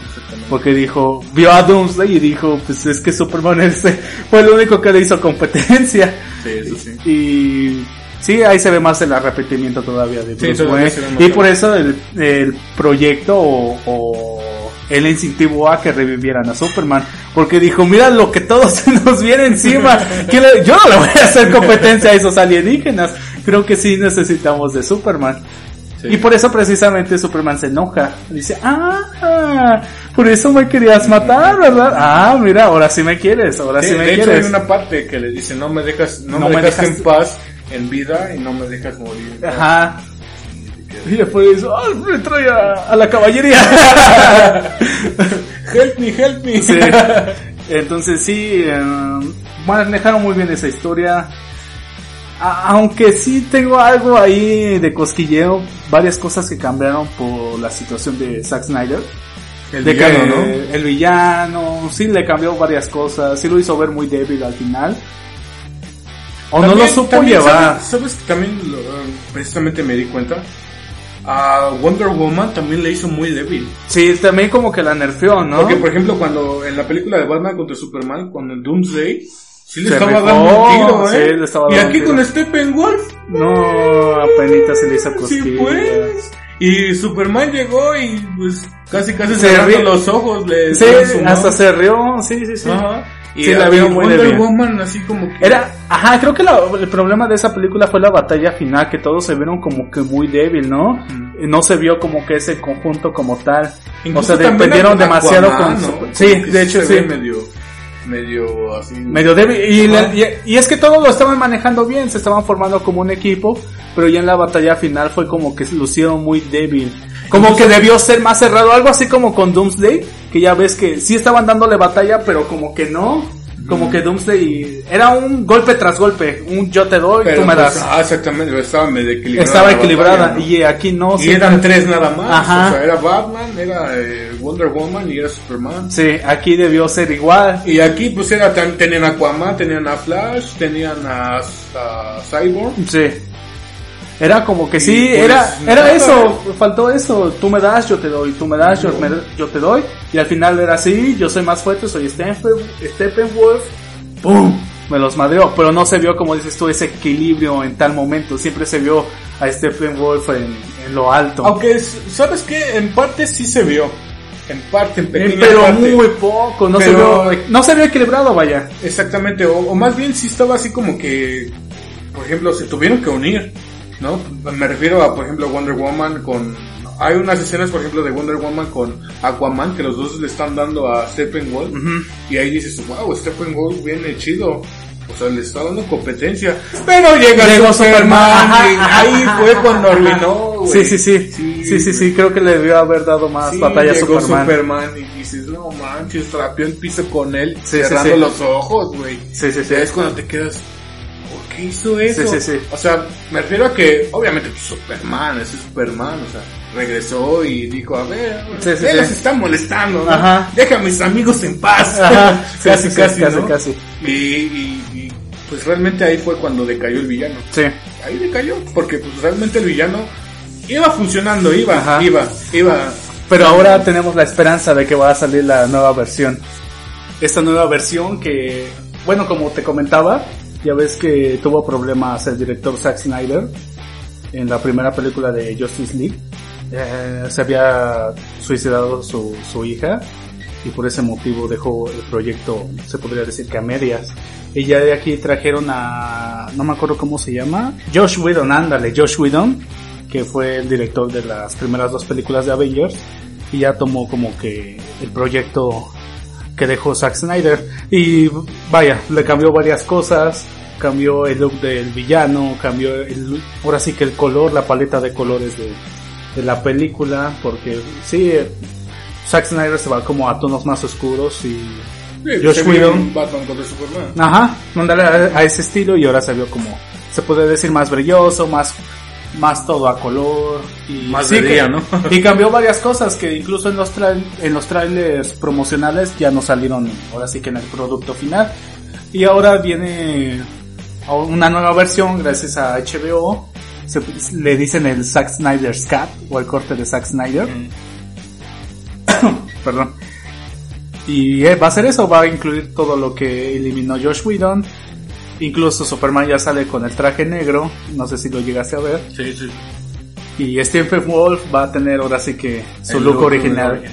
Porque dijo, vio a Doomsday y dijo, pues es que Superman este fue el único que le hizo competencia. Sí, eso sí. Y sí, ahí se ve más el arrepentimiento todavía de Bruce todavía más Y por eso el, el proyecto o, o él incentivó a que revivieran a Superman. Porque dijo, mira lo que todos se nos viene encima. que le- yo no le voy a hacer competencia a esos alienígenas. Creo que sí necesitamos de Superman. Sí. Y por eso precisamente Superman se enoja. Dice, ah, por eso me querías matar, ¿verdad? Ah, mira, ahora sí me quieres, ahora sí, Sí, me de hecho quieres. hay una parte que le dice, no me dejas, no, No me dejas dejas- en paz en vida y no me dejas morir. en paz". Ajá. Y después, ah, me trae a, a la caballería. Help me, help me. Sí. Entonces sí, eh, manejaron muy bien esa historia. A- aunque sí tengo algo ahí de cosquilleo, varias cosas que cambiaron por la situación de Zack Snyder. El de villano, que ¿no? el villano, sí le cambió varias cosas, sí lo hizo ver muy débil al final. O no lo supo llevar. ¿Sabes, sabes que también lo- precisamente me di cuenta? A Wonder Woman también le hizo muy débil. Sí, también como que la nerfeó, ¿no? Porque, por ejemplo, cuando en la película de Batman contra Superman, cuando el Doomsday, sí le Se estaba dando un tiro, ¿eh? sí, le estaba y dando aquí un con tiro. Steppenwolf, No, apenas se le hizo sí, cosquillas. pues. Y Superman llegó y pues casi casi Se cerrando los ojos le Sí, hasta se rió, sí, sí, sí. Ajá. Y Sí, la vio muy Wonder débil. Woman así como que Era, Ajá, creo que la- el problema de esa película fue la batalla final, que todos se vieron como que muy débil, ¿no? Mm. No se vio como que ese conjunto como tal. Incluso o sea, dependieron Aquaman, demasiado ¿no? con... su- Sí, de hecho sí. medio, medio así. Medio débil. Y es que todos lo estaban manejando bien, se estaban formando como un equipo, pero ya en la batalla final fue como que lucieron muy débil. Como que debió ser más cerrado, algo así como con Doomsday, que ya ves que sí estaban dándole batalla, pero como que no. Como que Doomsday era un golpe tras golpe, un yo te doy, Pero, tú me pues, das. ah, exactamente, estaba medio equilibrada. Estaba equilibrada batalla, ¿no? y aquí no. Y eran tres nada más. Ajá. O sea, era Batman, era eh, Wonder Woman y era Superman. Sí, aquí debió ser igual. Y aquí pues era tan- tenían a Aquaman, tenían a Flash, tenían a, a Cyborg. Sí. Era como que sí, pues, era, era eso, faltó eso, tú me das, yo te doy, tú me das, yo, me- yo te doy, y al final era así, yo soy más fuerte, soy Stephen, Steppenwolf, ¡pum! Me los madreó, pero no se vio, como dices tú, ese equilibrio en tal momento, siempre se vio a Steppenwolf en, en lo alto. Aunque, ¿sabes qué? En parte sí se vio. En parte, en pequeña pero parte. muy poco, no se vio, no se vio equilibrado, vaya. Exactamente, o, o más bien sí estaba así como que, por ejemplo, se tuvieron que unir, ¿no? Me refiero a, por ejemplo, Wonder Woman con... Hay unas escenas, por ejemplo, de Wonder Woman con Aquaman que los dos le están dando a Steppenwolf Ujú. y ahí dices, wow, Steppenwolf viene chido. O sea, le está dando competencia. Pero llega Llegó Superman Superman, y ajá, ahí fue cuando arruinó, güey. Sí, sí, sí, sí, sí, sí, creo que le debió haber dado más Sí, batalla a Superman. Superman y dices, no manches, trapeó el piso con él, cerrando los ojos, güey. Sí, sí, sí. Es cuando te quedas, ¿por qué hizo eso? Sí, sí, sí. O sea, me refiero a que, obviamente, pues, Superman, ese es Superman, o sea, regresó y dijo, a ver, Sí, sí, los está molestando, ¿no? Ajá. Deja a mis amigos en paz. Ajá, casi, casi, casi, ¿no? casi. Y, y, y, pues realmente ahí fue cuando decayó el villano. Sí. Ahí decayó, porque pues realmente el villano iba funcionando, iba, Ajá. iba, iba. Pero ahora tenemos la esperanza de que va a salir la nueva versión. Esta nueva versión que, bueno, como te comentaba, ya ves que tuvo problemas el director Zack Snyder en la primera película de Justice League. Eh, se había suicidado su, su hija y por ese motivo dejó el proyecto, se podría decir que a medias. Y ya de aquí trajeron a, no me acuerdo cómo se llama, Josh Whedon, ándale, Josh Whedon, que fue el director de las primeras dos películas de Avengers, y ya tomó como que el proyecto que dejó Zack Snyder. Y vaya, le cambió varias cosas, cambió el look del villano, cambió el, ahora sí que el color, la paleta de colores de, de la película, porque sí, Zack Snyder se va como a tonos más oscuros y Sí, Josh Whedon. Batman contra Superman. Ajá, mandarle a, a ese estilo y ahora se vio como, se puede decir más brilloso, más, más todo a color y Más sí de que- día, ¿no? y cambió varias cosas que incluso en los tra- en los trailers promocionales ya no salieron, ahora sí que en el producto final y ahora viene una nueva versión gracias a HBO. Se, le dicen el Zack Snyder's Cut o el corte de Zack Snyder. Perdón. Y eh, va a ser eso, va a incluir todo lo que eliminó Josh Whedon. Incluso Superman ya sale con el traje negro, no sé si lo llegaste a ver. Sí, sí. Y Stephen Wolf va a tener ahora sí que su look, look original.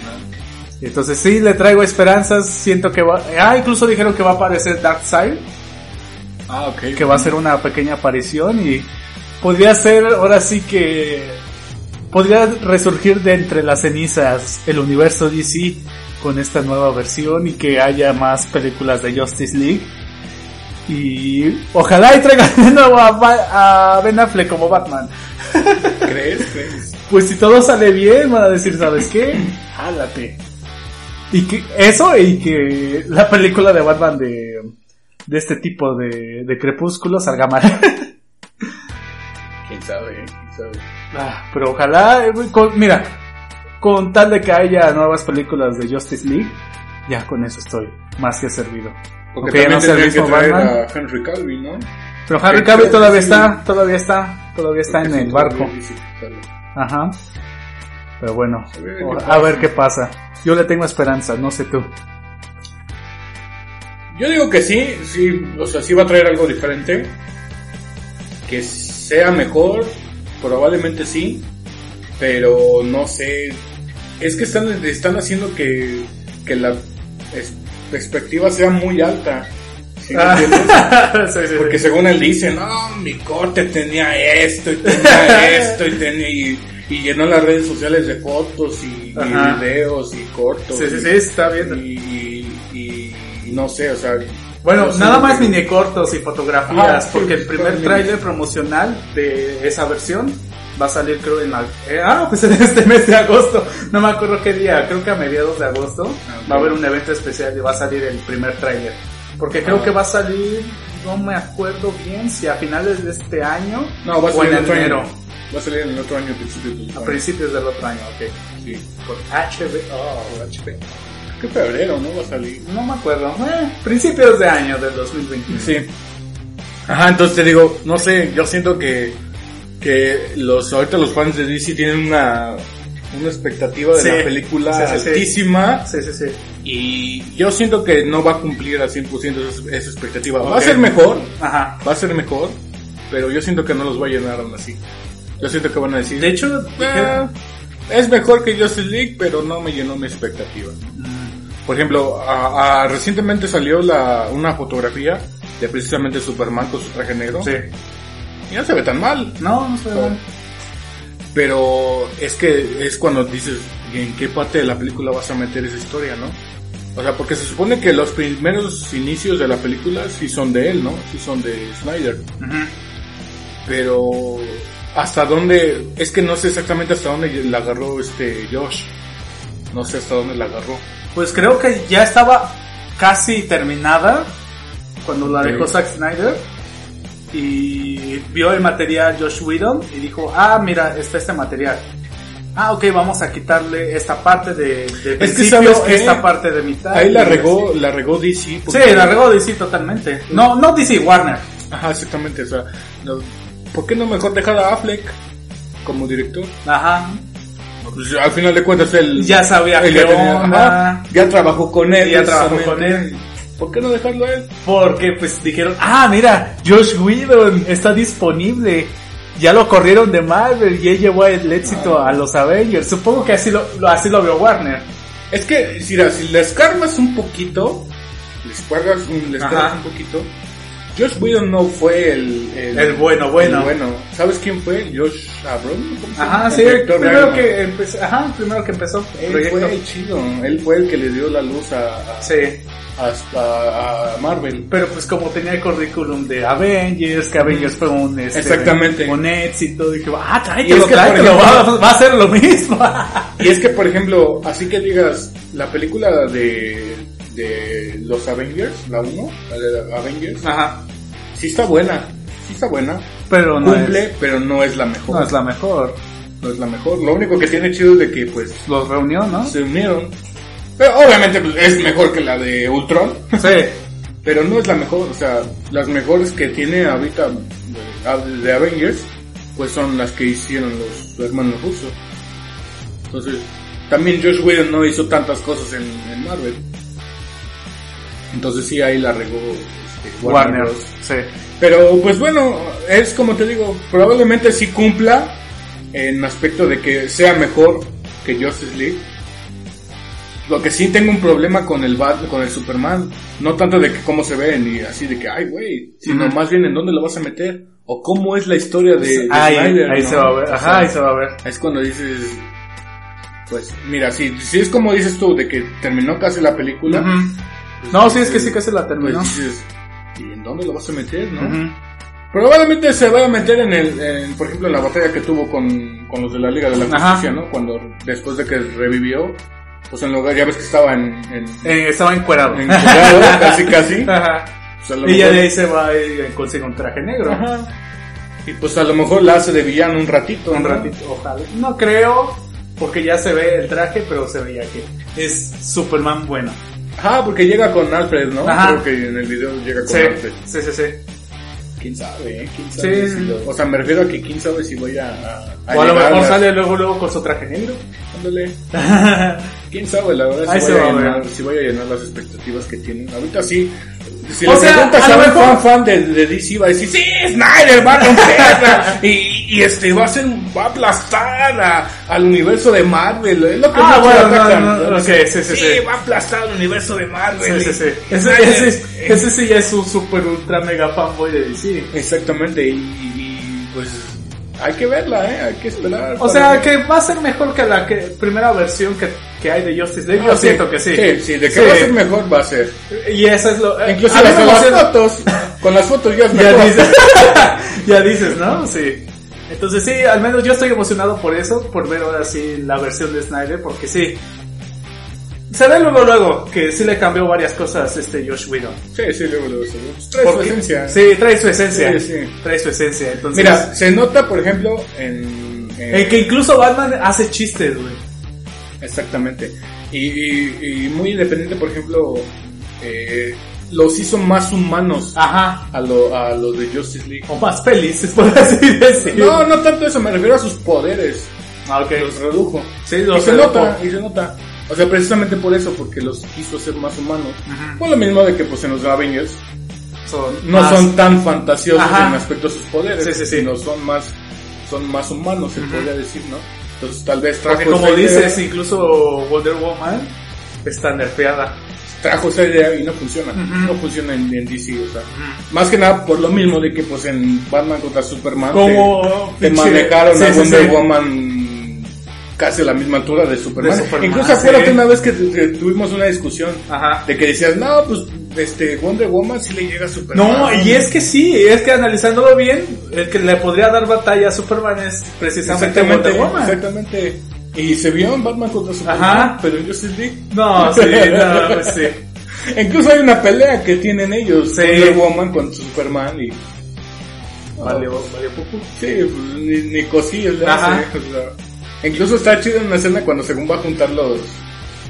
Entonces sí, le traigo esperanzas, siento que va... Ah, incluso dijeron que va a aparecer Darkseid, Ah, ok. que va a ser una pequeña aparición y podría ser ahora sí que... Podría resurgir de entre las cenizas el universo DC con esta nueva versión y que haya más películas de Justice League. Y ojalá y traigan de nuevo a, Ben Affleck como Batman. ¿Crees? ¿Crees? Pues si todo sale bien, van a decir, ¿sabes qué? Jálate. Y que eso y que la película de Batman de, de este tipo de, de crepúsculo salga mal. ¿Quién sabe? ¿Quién sabe? Ah, pero ojalá, eh, con- mira, con tal de que haya nuevas películas de Justice League, ya con eso estoy más que servido. Porque también no el tendrían que mismo traer Batman. a Henry Cavill, ¿no? Pero Creo Cavill que todavía sí. está, todavía está, todavía está en el barco. Ajá. Pero bueno, A ver qué a ver pasa. qué pasa. Yo le tengo esperanza, no sé tú. Yo digo que sí, sí, o sea, sí va a traer algo diferente. Que sea mejor, probablemente sí, pero no sé. Es que están, están haciendo que, que la es- perspectiva sea muy alta. ¿sí me Ah. entiendes? Sí, sí. Porque según él dice, no, mi corte tenía esto y tenía esto y tenía y, y llenó las redes sociales de fotos y, y videos y cortos. Sí, sí, y- sí, está bien. Y, y- y- no sé, o sea. Bueno, no nada más que- mini cortos y fotografías, sí, porque el primer tráiler promocional de esa versión va a salir creo en la... eh, ah, pues en este mes de agosto, no me acuerdo qué día, creo que a mediados de agosto va a haber un evento especial y va a salir el primer tráiler. Porque creo Ah. que va a salir, no me acuerdo bien si a finales de este año No, va a o salir en el enero, año. Va a salir en el otro año, a principios del a otro año. principios del otro año, ok. Sí. Por HB, oh, HB. ¿Qué febrero, no? Va a salir. No me acuerdo, eh, principios de año del 2021. Sí. Ajá, entonces te digo, no sé, yo siento que, que los, ahorita los fans de DC tienen una, una expectativa de Sí. la película Sí, sí, sí. altísima Sí, sí, sí. y yo siento que no va a cumplir al 100% esa, esa expectativa. Va a ser mejor, Ajá. va a ser mejor, pero yo siento que no los va a llenar aún así. Yo siento que van a decir, De hecho, "Ah, es mejor que Justice League, pero no me llenó mi expectativa. Por ejemplo, a- a- recientemente salió la, una fotografía de precisamente Superman con su traje negro. Sí. Y no se ve tan mal. No, no se ve mal. Pero es que es cuando dices, ¿y en qué parte de la película vas a meter esa historia, no? O sea, porque se supone que los primeros inicios de la película sí son de él, ¿no? Sí son de Snyder. Pero hasta dónde, es que no sé exactamente hasta dónde la agarró este Josh. No sé hasta dónde la agarró. Pues creo que ya estaba casi terminada cuando la dejó Zack Snyder y vio el material Josh Whedon y dijo, ah, mira, está este material. Ah, ok, vamos a quitarle esta parte de, de que principios, ¿sabes qué? esta parte de mitad. Ahí la regó, así. la regó DC. Sí, la regó DC totalmente. No, no DC, Warner. Ajá, exactamente. O sea, no- ¿por qué no mejor dejar a Affleck como director? Ajá. Pues, al final de cuentas él Ya sabía él qué ya tenía- onda. ajá, ya trabajó con él. Ya trabajó con él. ¿Por qué no dejarlo a él? Porque pues dijeron, ah, mira, Josh Whedon está disponible. Ya lo corrieron de Marvel y él llevó el éxito a los Avengers. Supongo que así lo, así lo vio Warner. Es que si, si le escarbas un poquito, le escarbas un, le escarbas Ajá. un poquito. Josh Whedon no fue el, El bueno, bueno. el bueno. ¿Sabes quién fue? Josh Abrams. Ajá, El sí, de primero que empezó, ajá, primero que empezó el Él proyecto. fue el chido. Él fue el que le dio la luz a, a, Sí, a- a Marvel. pero pues como tenía el currículum de Avengers, que Avengers fue un, este, Exactamente. un éxito, dije, ah, tráetelo, es que, por tráetelo, ejemplo- va, va a ser lo mismo. Y es que, por ejemplo, así que digas, la película de, de los Avengers, la 1, la de Avengers, Ajá, sí está buena, sí está buena, pero no cumple, es, pero no es la mejor. no es la mejor. No es la mejor. Lo único que tiene chido es de que, pues, Los reunió, ¿no? se unieron. Pero obviamente pues, es mejor que la de Ultron, Sí. pero no es la mejor. O sea, las mejores que tiene ahorita de, de Avengers, pues son las que hicieron los hermanos rusos. Entonces, también Josh Whedon no hizo tantas cosas en, en Marvel. Entonces sí, ahí la regó este, Warner, Warner, Bros. sí. Pero pues bueno, es como te digo, probablemente sí cumpla en aspecto de que sea mejor que Justice League. Lo que sí tengo un problema con el Bat, con el Superman, no tanto de que cómo se ve ni así de que ay güey, sino más bien en dónde lo vas a meter o cómo es la historia de, de ahí, Snyder, ahí ¿no? se va a ver, O ajá, sea, ahí se va a ver. es cuando dices pues mira, si, si es como dices tú de que terminó casi la película, pues, No, sí, es que sí que se la pues terminó. dices, ¿y en dónde lo vas a meter, no? Probablemente se vaya a meter en el, en, por ejemplo, en la batalla que tuvo con, con los de la Liga de la Ajá. Justicia, ¿no? Cuando después de que revivió, pues en lugar, ya ves que estaba en, en, Eh, estaba encuerado. casi casi. Ajá. Pues Y ya de ahí se va y consigue un traje negro. Ajá. Y pues a lo mejor la hace de villano un ratito. Un ¿no? ratito, ojalá. No creo, porque ya se ve el traje, pero se veía que es Superman bueno. Ajá, porque llega con Alfred, ¿no? Ajá. Creo que en el video llega con Sí, Alfred. sí, sí, sí. ¿Quién sabe, eh? ¿Quién sabe? Sí. si lo- o sea, me refiero a que quién sabe si voy a... a, O a lo mejor a- sale luego, luego con su traje negro. Ándale. ¿Quién sabe, la verdad, si voy, a va si voy a llenar las expectativas que tienen. Ahorita sí. Si O le sea, preguntas a un mejor- fan fan de, de DC, va a decir, sí, Snyder va a romperla. y, y este va a ser, va a aplastar a- al universo de Marvel. Es lo que Ah, bueno, no, no, ¿no? ok, Dice, sí, sí, sí. va a aplastar al universo de Marvel. Sí, sí, sí. Ese, y- ese, ese sí ya es un super ultra mega fanboy de DC. Exactamente, y, y, pues hay que verla, ¿eh? Hay que esperar. O sea, ver. que va a ser mejor que la que, primera versión que, que hay de Justice League. Yo Ah, sí. siento que sí. Sí, sí, de que Sí. va a ser mejor va a ser. Y eso es lo... eh, me con las fotos, con las fotos ya es Ya mejor. dices, ya dices, ¿no? Sí. Entonces sí, al menos yo estoy emocionado por eso, por ver ahora sí la versión de Snyder, porque sí. Se ve luego luego que sí le cambió varias cosas este Josh Whedon. Sí, sí, luego sé. Trae su esencia. Sí, trae su esencia. Sí, sí. Trae su esencia. Entonces, Mira, se nota, por ejemplo, en... en- en que incluso Batman hace chistes, güey. Exactamente. Y, y- y muy independiente, por ejemplo, eh, los hizo más humanos Ajá. a, lo, a los de Justice League. O más felices, por así decir. No, no tanto eso, me refiero a sus poderes. Ah, ok. Los redujo. Sí, Y los se redujo. nota, y se nota. O sea, precisamente por eso, porque los quiso hacer más humanos. Ujú. Por lo mismo de que pues en los Avengers Son no más- son tan fantasiosos Ajá. en aspecto de sus poderes, Sí, sí, sí. sino son más, son más humanos, se podría decir, ¿no? Entonces tal vez trajo Porque como idea- dices, incluso Wonder Woman está nerfeada. trajo esa idea y no funciona, no funciona en, en DC, o sea, más que nada por lo mismo de que pues en Batman contra Superman Como te, manejaron sí, a sí, Wonder sí. Woman casi a la misma altura de Superman. De Superman, Incluso acuérdate una vez que, que tuvimos una discusión Ajá. de que decías, no, pues este Wonder Woman sí le llega a Superman. No, y es que sí, es que analizándolo bien, el que le podría dar batalla a Superman es precisamente Wonder Woman. exactamente. Y se vio en Batman contra Superman, Ajá. pero Justice League. No, sí, no, pues sí. Incluso hay una pelea que tienen ellos, Sí. Wonder Woman contra Superman y... Valió, valió poco. Sí, ni, ni cosillas Ajá. o sea. Incluso está chido en una escena cuando según va a juntar los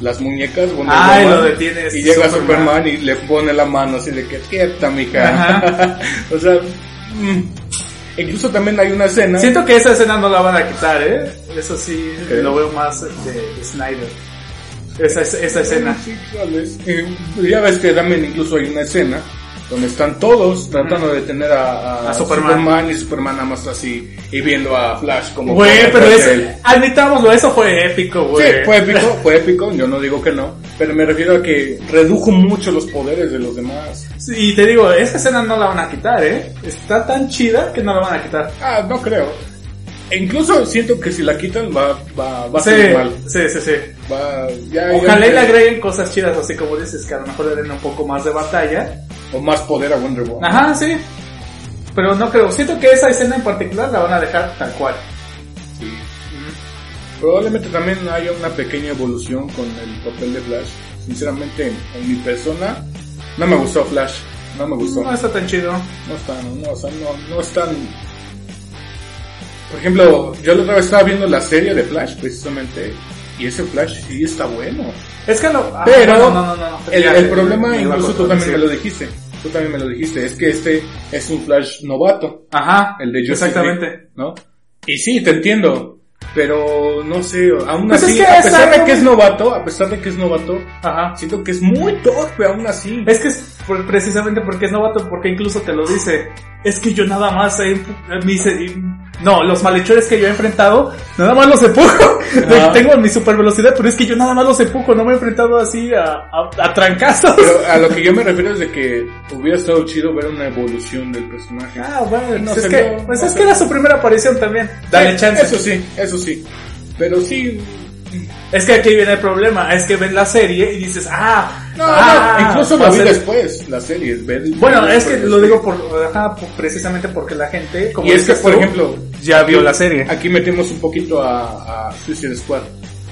las muñecas Wonder Ah, Woman, lo detiene este y llega Superman. Superman. y le pone la mano así de que quieta mija o sea mm. incluso también hay una escena Siento que esa escena no la van a quitar, ¿eh? Eso sí, lo veo más de, de Snyder. Esa, esa escena. Sí. Eh, ya ves que también incluso hay una escena donde están todos tratando de detener a, a A Superman. y Superman nada más así y viendo a Flash como Güey, pero es, admitámoslo, eso fue épico, Sí, güey. fue épico, fue épico, yo no digo que no, pero me refiero a que redujo mucho los poderes de los demás. Sí, Y te digo, esa escena no la van a quitar, ¿eh? Está tan chida que no la van a quitar. Ah, no creo. E incluso siento que si la quitan va, va, va a Sí, ser mal. sí, sí, sí. Va, ya, Ojalá ya- le agreguen cosas chidas, así como dices, que a lo mejor le den un poco más de batalla. O más poder a Wonder Woman. Ajá, sí. Pero no creo. Siento que esa escena en particular la van a dejar tal cual. Sí. Probablemente también haya una pequeña evolución con el papel de Flash. Sinceramente, en, mi persona, no me gustó Flash. No me gustó. No está tan chido. No están, no, o sea, no, no están. Por ejemplo, yo la otra vez estaba viendo la serie de Flash, precisamente, y ese Flash sí está bueno. Es que lo. ah, Pero no, no, no, no, el, problema, me incluso tú también me lo dijiste, tú también me lo dijiste, es que este es un Flash novato, Ajá. el de Justice Exactamente. ¿no? Y sí, te entiendo, pero no sé, aún Pues es así, que a es pesar de que es novato, a pesar de que es novato, Ajá. siento que es muy torpe aún así. Es que es por- precisamente porque es novato, porque incluso te lo dice. Es que yo nada más he, me hice- no, los malhechores que yo he enfrentado, nada más los empujo. Tengo mi super velocidad, pero es que yo nada más los empujo, no me he enfrentado así a, a, a trancazos. Pero a lo que yo me refiero es de que hubiera estado chido ver una evolución del personaje. Ah, bueno, No pues, es, que, pues no es que era su primera aparición también. Dale Sí, chance. Eso sí, eso sí. Pero sí. Es que aquí viene el problema, es que ven la serie y dices, ah, No, ah, no, incluso la vi ser- después, la serie. ver- Bueno, ver es que después. lo digo por, ajá, por- precisamente porque la gente, como Y es que, por tú, ejemplo, ya vio la serie. Aquí metemos un poquito a, a Suicide Squad.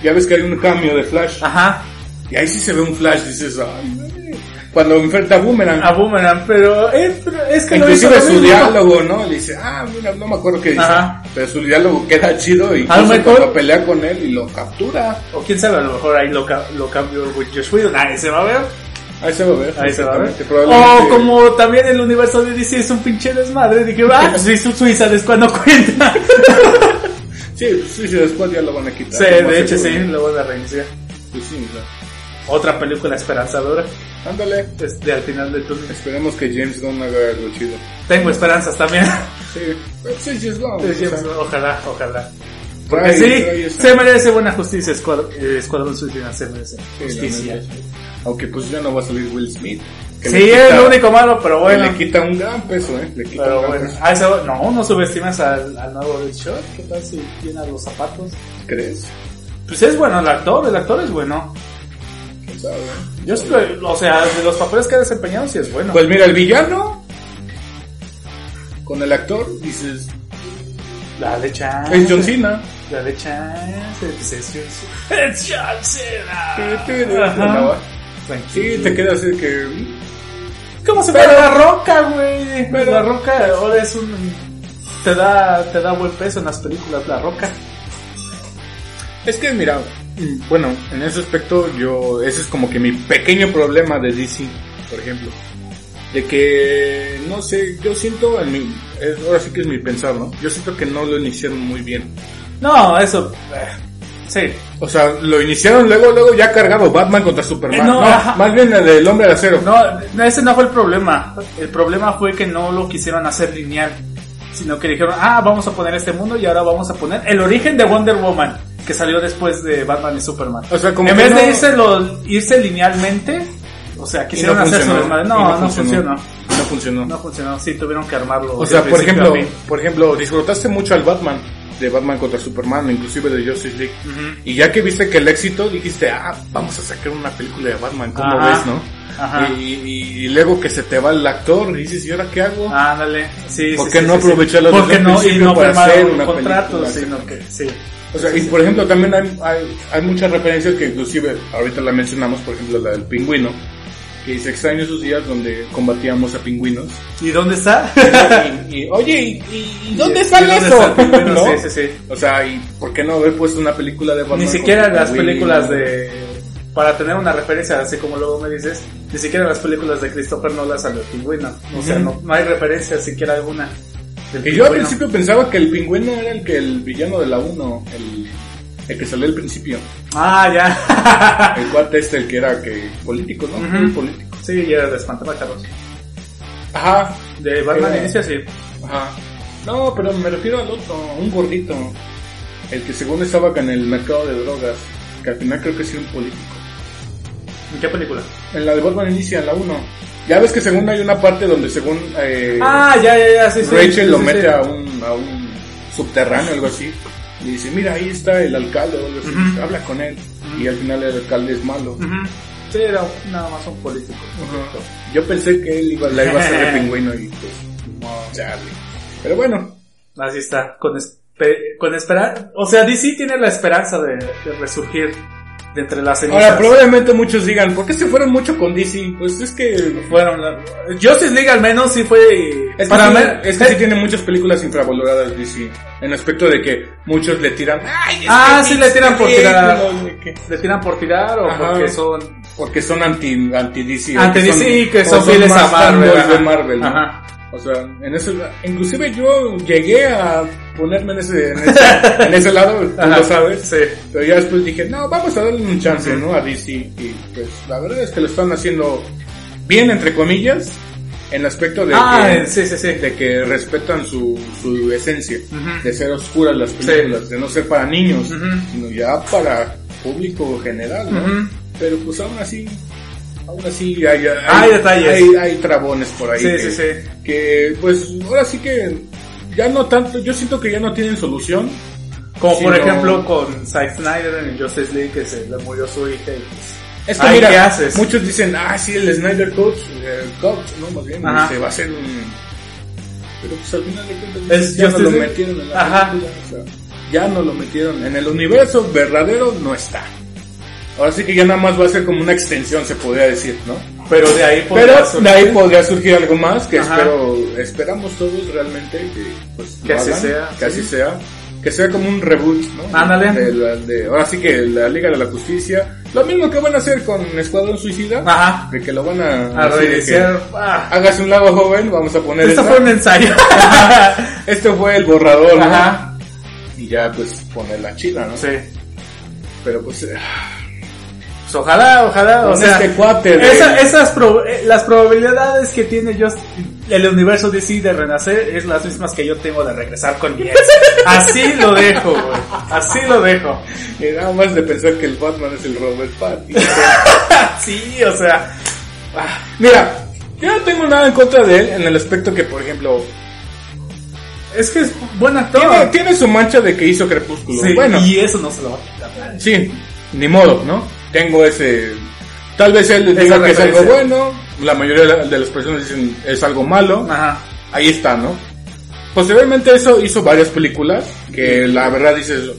Ya ves que hay un cambio de Flash. Ajá, Y ahí sí se ve un Flash, dices, ay. Cuando enfrenta a Boomerang. a Boomerang, pero, pero es que hizo Inclusive lo su mismo. diálogo, ¿no? Le dice, ah, mira, no me acuerdo qué dice. Ajá. Pero su diálogo queda chido y cuando pelea con él y lo captura. O quién sabe, a lo mejor ahí lo, ca- lo cambio with Josh Whedon, ahí se va a ver. Ahí se va a ver. Ahí se va a ver. O como también el universo de DC es un pinche desmadre, dije, ah, pues sí, su Suiza es cuando cuenta. Sí, Suicide Squad ya lo van a quitar. sí, de hecho sí, lo van a reiniciar. Sí, o sea, otra película esperanzadora. Ándale. Desde al final del túnel. Esperemos que James Gunn haga algo chido. Tengo esperanzas también. Sí, pues es James Gunn. Sea, ojalá, ojalá. Porque sí, se merece buena justicia, Escuad- eh, Escuadrón Suicida, se merece justicia. sí. Aunque pues ya no va a salir Will Smith. que Sí, le es quita- lo único malo, pero bueno. Le quita un gran peso, ¿eh? Le quita Pero un gran bueno, peso. ah, eso- no, no subestimas al, al nuevo Deadshot. ¿Qué tal si llena los zapatos? ¿Crees? Pues es bueno el actor, el actor es bueno. Yo lo- o sea, de los papeles que ha desempeñado, sí es bueno. Pues mira, el villano con el actor dices Dale chance. es John Cena. Dale chance. pues es John Cena. Es John Cena. Tranquilo. Sí, te queda así que ¿Cómo se Pero- la roca, güey? Pero- la roca ahora es un. Te da, te da buen peso en las películas, la roca. Es que mira, bueno, en ese aspecto yo, ese es como que mi pequeño problema de DC, por ejemplo. De que, no sé, yo siento, en mi, ahora sí que es mi pensar, ¿no? Yo siento que no lo iniciaron muy bien. No, eso. eh, sí. O sea, lo iniciaron luego, luego ya cargado Batman contra Superman. Eh, no, más bien el del hombre de acero. No, ese no fue el problema. El problema fue que no lo quisieron hacer lineal. Sino que dijeron, ah, vamos a poner este mundo y ahora vamos a poner el origen de Wonder Woman. Que salió después de Batman y Superman. O sea, como en vez de no- irse, lo- irse linealmente, o sea, quisieron hacer su desmadre. No, no, funcionó. No funcionó. No funcionó. Sí, tuvieron que armarlo. O sea, por ejemplo, por ejemplo, disfrutaste mucho al Batman, de Batman contra Superman, inclusive de Justice League. Y ya que viste que el éxito, dijiste, ah, vamos a sacar una película de Batman, ¿cómo Ajá. ves, no? Ajá. Y, y- y luego que se te va el actor, y dices, ¿y ahora qué hago? Ándale, sí, ¿Por sí, qué sí, no sí, sí. aprovecharlo Porque no, y no para hacer una contratos, película? sino que, sí. O sea, y por ejemplo, también hay, hay, hay muchas referencias que inclusive, ahorita la mencionamos, por ejemplo, la del pingüino, que dice, extraño esos días donde combatíamos a pingüinos. ¿Y dónde está? y, y, oye, ¿y, y- dónde ¿Y sale dónde eso? está pingüino? ¿No? Sí, sí, sí. O sea, ¿y por qué no haber puesto una película de Batman? Ni siquiera las películas de... Para tener una referencia, así como luego me dices, ni siquiera las películas de Christopher Nolan salió pingüino. O sea, no, no hay referencia siquiera alguna. Y yo al principio pensaba que el pingüino era el que el villano de la 1, el, el que salió al principio. Ah, ya. El cuate este, el que era que político, ¿no? Ujú. Político. sí, ya de espantapájaros. Ajá, De Batman Era- inicia, sí. ajá. No, pero me refiero al otro, un gordito. El que según estaba acá en el mercado de drogas, que al final creo que era un político. ¿En qué película? En la de Batman inicia, en la 1. Ya ves que según hay una parte donde según eh, Ah, ya, ya, ya, sí. Rachel sí, lo mete a un, a un subterráneo, algo así. Y dice, mira, ahí está el alcalde, o algo así. Ujú. habla con él. Y al final el alcalde es malo. Sí, era nada más un político. Yo pensé que él iba, la iba a hacer de pingüino y pues, no, chale. Pero bueno, Así está, con, espe- con esperar. O sea, DC tiene la esperanza de, de resurgir de entre las cenizas. ahora probablemente muchos digan, ¿por qué se fueron mucho con DC? Pues es que... fueron la- Justice League al menos sí fue Es que, para sí, mí es que sí tiene muchas películas infravaloradas DC. En aspecto de que muchos le tiran... ¡Ay, es Ah, que sí le tiran por tirar. no sé qué". le tiran por tirar o Ajá. porque son Porque son anti, anti DC. Anti DC que o son fieles a Marvel, Marvel, ¿no? Ajá. O sea, en eso, inclusive yo llegué a ponerme en ese, en ese, en ese lado, tú Ajá. lo sabes. Sí. Pero ya después dije, no, vamos a darle un chance, ¿no? A DC. Y pues la verdad es que lo están haciendo bien, entre comillas, en el aspecto de, Ah, que, sí, sí, sí. de que respetan su, su esencia, de ser oscuras las películas, de no ser para niños, sino ya para público general, ¿no? Pero pues aún así, aún así hay, hay, Hay detalles. Hay, hay trabones por ahí. Sí, que, sí, sí. que pues ahora sí que ya no tanto, yo siento que ya no tienen solución. Como por ejemplo con Zack Snyder en Justice League que se le murió su hija y pues, Es que Ay, mira, ¿qué haces? muchos dicen, ah, sí, el Snyder Coach, eh, Coach, no, más bien, se va a hacer un... Pero pues al final de cuentas Es ya no lo metieron en la Ajá. película, o sea, ya no lo metieron. En el universo verdadero no está. Ahora sí que ya nada más va a ser como una extensión, se podría decir, ¿no? pero de ahí podría Pero surgir- de ahí podría surgir algo más que Ajá. espero, esperamos todos realmente que, pues, Que así hagan, sea, que sí. así sea, que sea como un reboot, ¿no? Ándale. De la- de- ahora sí que la Liga de la Justicia, lo mismo que van a hacer con Escuadrón Suicida, Ajá. de que lo van a, A reiniciar. Ah, Hágase un lado joven, vamos a poner esto esta. fue un ensayo. Esto fue el borrador, ¿no? Ajá. Y ya pues poner la chida, ¿no? sí. Pero pues Pues ojalá, ojalá, o sea, este cuate de- esa- esas prob- eh, las probabilidades que tiene yo el universo DC de renacer es las mismas que yo tengo de regresar con mi ex. Así lo dejo, güey. Así lo dejo. Y nada más de pensar que el Batman es el Robert Pattinson. Sí, o sea, Ah, Mira, yo no tengo nada en contra de él en el aspecto que, por ejemplo, es que es buen actor. tiene, tiene su mancha de que hizo Crepúsculo. Sí, bueno, y eso no se lo va a quitar sí, ni modo, ¿no? Tengo ese... Tal vez él Esa diga que es algo bueno, la mayoría de la- de las personas dicen es algo malo. Ajá. Ahí está, ¿no? Posteriormente eso hizo varias películas que la verdad dices,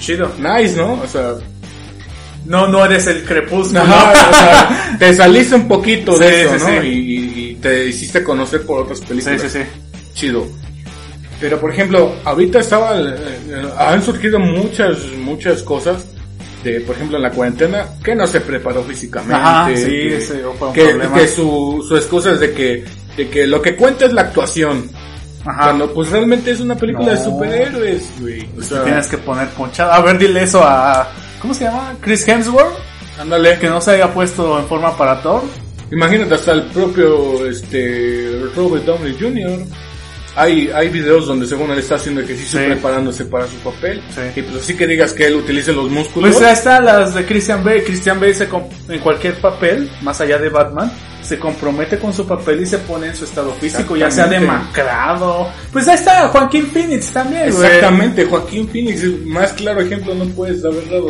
Chido. nice, ¿no? O sea, No, no eres el crepúsculo. Ajá, o sea, te saliste un poquito Sí, de eso, sí, ¿no? sí. Y, te hiciste conocer por otras Sí, películas. sí, sí. Chido. Pero por ejemplo, ahorita estaba, eh, eh, han surgido muchas, muchas cosas. De, por ejemplo, en la cuarentena, que no se preparó físicamente. Ajá, sí, que, ese fue un que, que su, su excusa es de que, de que lo que cuenta es la actuación. Ajá. Cuando pues realmente es una película de superhéroes, güey. O sea, Tienes que poner ponchado. A ver, dile eso a. ¿Cómo se llama? Chris Hemsworth. ándale. Que no se haya puesto en forma para Thor. Imagínate hasta el propio este Robert Downey Jr. Hay, hay videos donde según él está haciendo ejercicio Sí. preparándose para su papel. Sí. Y pues así que digas que él utilice los músculos. Pues ahí están las de Christian Bale. Christian Bale se en cualquier papel, más allá de Batman, se compromete con su papel y se pone en su estado físico, ya sea demacrado. Pues ahí está Joaquín Phoenix también, güey. Exactamente, Joaquín Phoenix, el más claro ejemplo no puedes haber dado.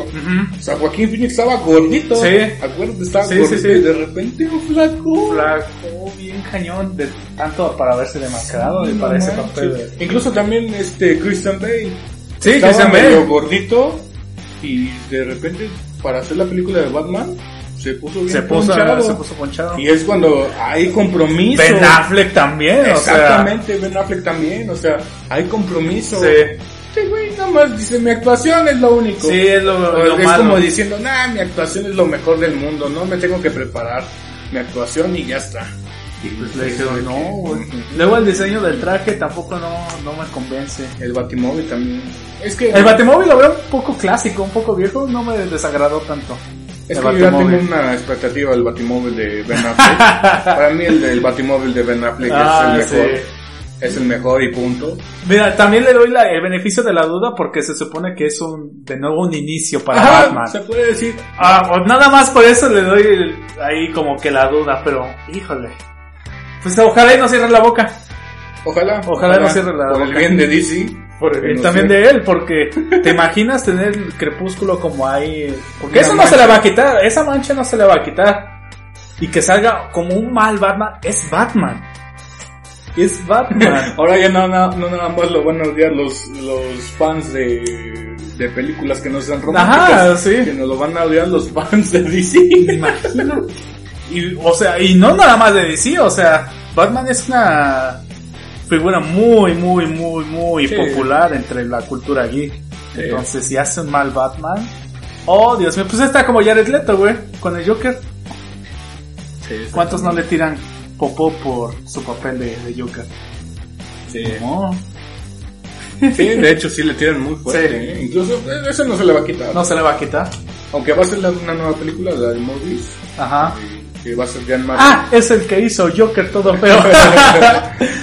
O sea, Joaquín Phoenix estaba gordito. Sí. Acuérdate, estaba Sí, gordito sí. y de repente un flaco. Flaco, bien cañón, de tanto para verse demacrado y No para ese papel. Incluso también este Christian Bale. Sí, Estaba Christian medio Bale. gordito y de repente para hacer la película de Batman se puso bien Se puso, ponchado. se puso ponchado. Y es cuando hay compromiso. Ben Affleck también, o sea. Exactamente, Ben Affleck también, o sea, hay compromiso. Sí. Sí, güey, nada más dice, mi actuación es lo único. Sí, es lo, O lo es malo. como diciendo, nah, mi actuación es lo mejor del mundo, no me tengo que preparar mi actuación y ya está. Y Pues le dijeron, no, güey. Luego el diseño del traje tampoco no, no me convence. El Batimóvil también. Es que, El Batimóvil lo veo un poco clásico, un poco viejo, no me desagradó tanto. Es el que yo ya tengo una expectativa del Batimóvil de Ben Affleck. Para mí el del Batimóvil de Ben Affleck Ah, es el mejor. sí. Es el mejor y punto. Mira, también le doy la- el beneficio de la duda porque se supone que es un, de nuevo un inicio para Ajá, Batman. se puede decir. Ah, o nada más por eso le doy el- ahí como que la duda, pero híjole. Pues ojalá y no cierren la boca. Ojalá. Ojalá no cierre la Por el boca. bien de DC. Por No también sé. de él, porque te imaginas tener el crepúsculo como ahí. Porque eso no mancha. se le va a quitar, esa mancha no se le va a quitar. Y que salga como un mal Batman, es Batman. Es Batman. Ahora ya no, no, no nada más lo van a odiar los, los fans de, de películas que no sean románticas. Ajá, sí. Que nos lo van a odiar los fans de DC. Imagina. Y, o sea, y no nada más de DC, o sea, Batman es una figura muy, muy, muy, muy Sí. popular entre la cultura geek. Sí. Entonces, si hace un mal Batman, oh Dios mío, pues está como Jared Leto, güey, con el Joker. ¿Cuántos no le tiran popó por su papel de, de Joker? Sí. No, Sí, de hecho sí le tiran muy fuerte. Sí. ¿eh? Incluso eh, eso no se le va a quitar. no se le va a quitar. Aunque va a ser la- una nueva película, la de Morbius. Ajá. eh, Que va a ser Jan. Ah, es el que hizo Joker todo feo.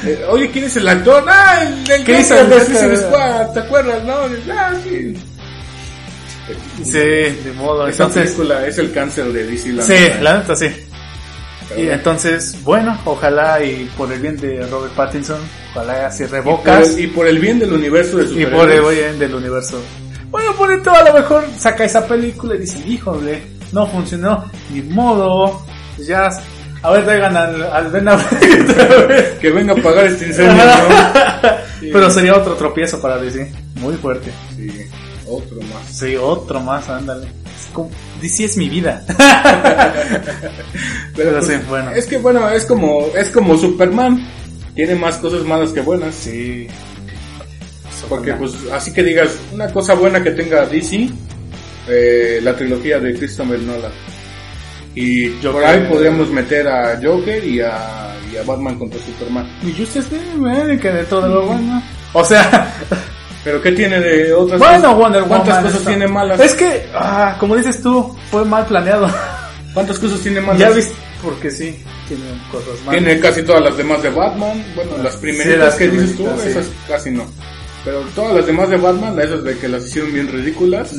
Eh, Oye, ¿quién es el actor? Ah, el, el ¿Qué que hizo el de? Suicide Squad, ¿te acuerdas, no? Ah, sí. sí, de modo. Esa Entonces, película es el cáncer de DC. la sí, neta. la neta sí. Pero Y bueno. entonces, bueno, ojalá y por el bien de Robert Pattinson, ojalá cierre Y por, bocas el, y por el bien del universo de y por el bien del universo. Bueno, por esto a lo mejor saca esa película y dice, híjole, no funcionó, ni modo, ya, a ver, traigan al, al Ben. Que venga a pagar este incendio, ¿no? Sí. Pero sería otro tropiezo para DC, muy fuerte. Sí, otro más. Sí, otro más, ándale. Es como- DC es mi vida. Pero, Pero pues, sí, bueno. Es que bueno, es como, es como Superman. Tiene más cosas malas que buenas. Sí. Porque pues así que digas, una cosa buena que tenga DC, eh, la trilogía de Christopher Nolan. Y por ahí podríamos meter a Joker y a, y a Batman contra Superman. Y Justice League, de todo lo bueno. O sea, Pero ¿qué tiene de otras Bueno, cosas? Wonder Woman. ¿Cuántas cosas tiene malas? Es que, ah, como dices tú, fue mal planeado. ¿Cuántas cosas tiene malas? ya viste, porque sí, tiene cosas malas. Tiene casi todas las demás de Batman. Bueno, las primeritas las que dices tú, sí. esas casi no. Pero todas las demás de Batman, esas de que las hicieron bien ridículas.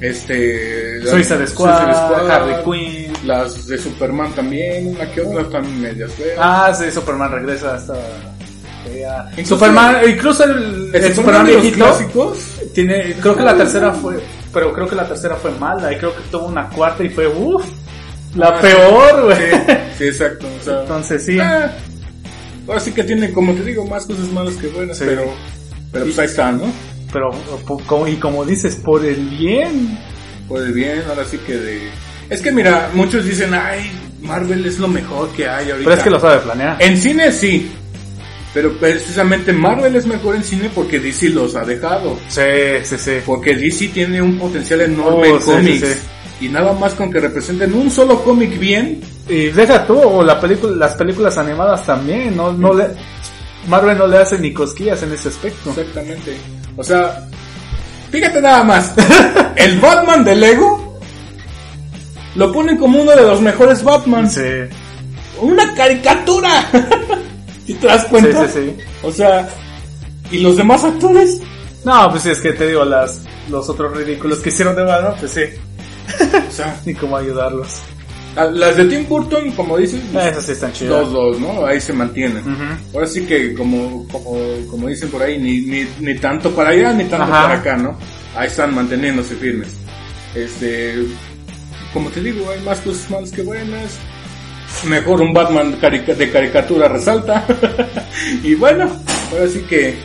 Este. las- Suicide Squad, Squad, Harley Quinn. Las de Superman también, una que otra están medias feas. Ah, sí, Superman regresa hasta... fea. Incluso- Superman, incluso el, el Superman de viejito clásicos. tiene, creo que la tercera fue, pero creo que la tercera fue mala y creo que tuvo una cuarta y fue, uff, la Ah, peor, güey. Sí, sí, exacto. O sea, Entonces sí. ah, ahora sí que tiene, como te digo, más cosas malas que buenas, Sí. pero, pero pues ahí está, ¿no? Pero, y como dices, por el bien. Por el bien, ahora sí que de... Es que mira, muchos dicen, ay, Marvel es lo mejor que hay ahorita. Pero es que lo sabe planear. En cine sí, pero precisamente Marvel es mejor en cine porque DC los ha dejado. Sí, sí, sí. Porque DC tiene un potencial enorme Oh, en sí, cómics. sí, sí. Y nada más con que representen un solo cómic bien, Y deja tú, o la película, las películas animadas también, no, no le, Marvel no le hace ni cosquillas en ese aspecto. Exactamente. O sea, fíjate nada más. El Batman de Lego lo ponen como uno de los mejores Batman. Sí, Una caricatura. ¿Y te das sí, cuenta? sí, sí. O sea, ¿y los demás actores? No, pues sí, es que te digo, las, los otros ridículos que hicieron de Batman, pues sí, O sea, ni cómo ayudarlos. A- las de Tim Burton, como dices, Esas sí están chidas. dos, dos, ¿no? Ahí se mantienen. Ahora sí que, como, como, como dicen por ahí, ni, ni, ni tanto para allá, ni tanto Ajá. para acá, ¿no? Ahí están manteniéndose firmes. Este, como te digo, hay más cosas malas que buenas. Mejor un Batman carica- de caricatura resalta. y bueno, ahora sí que,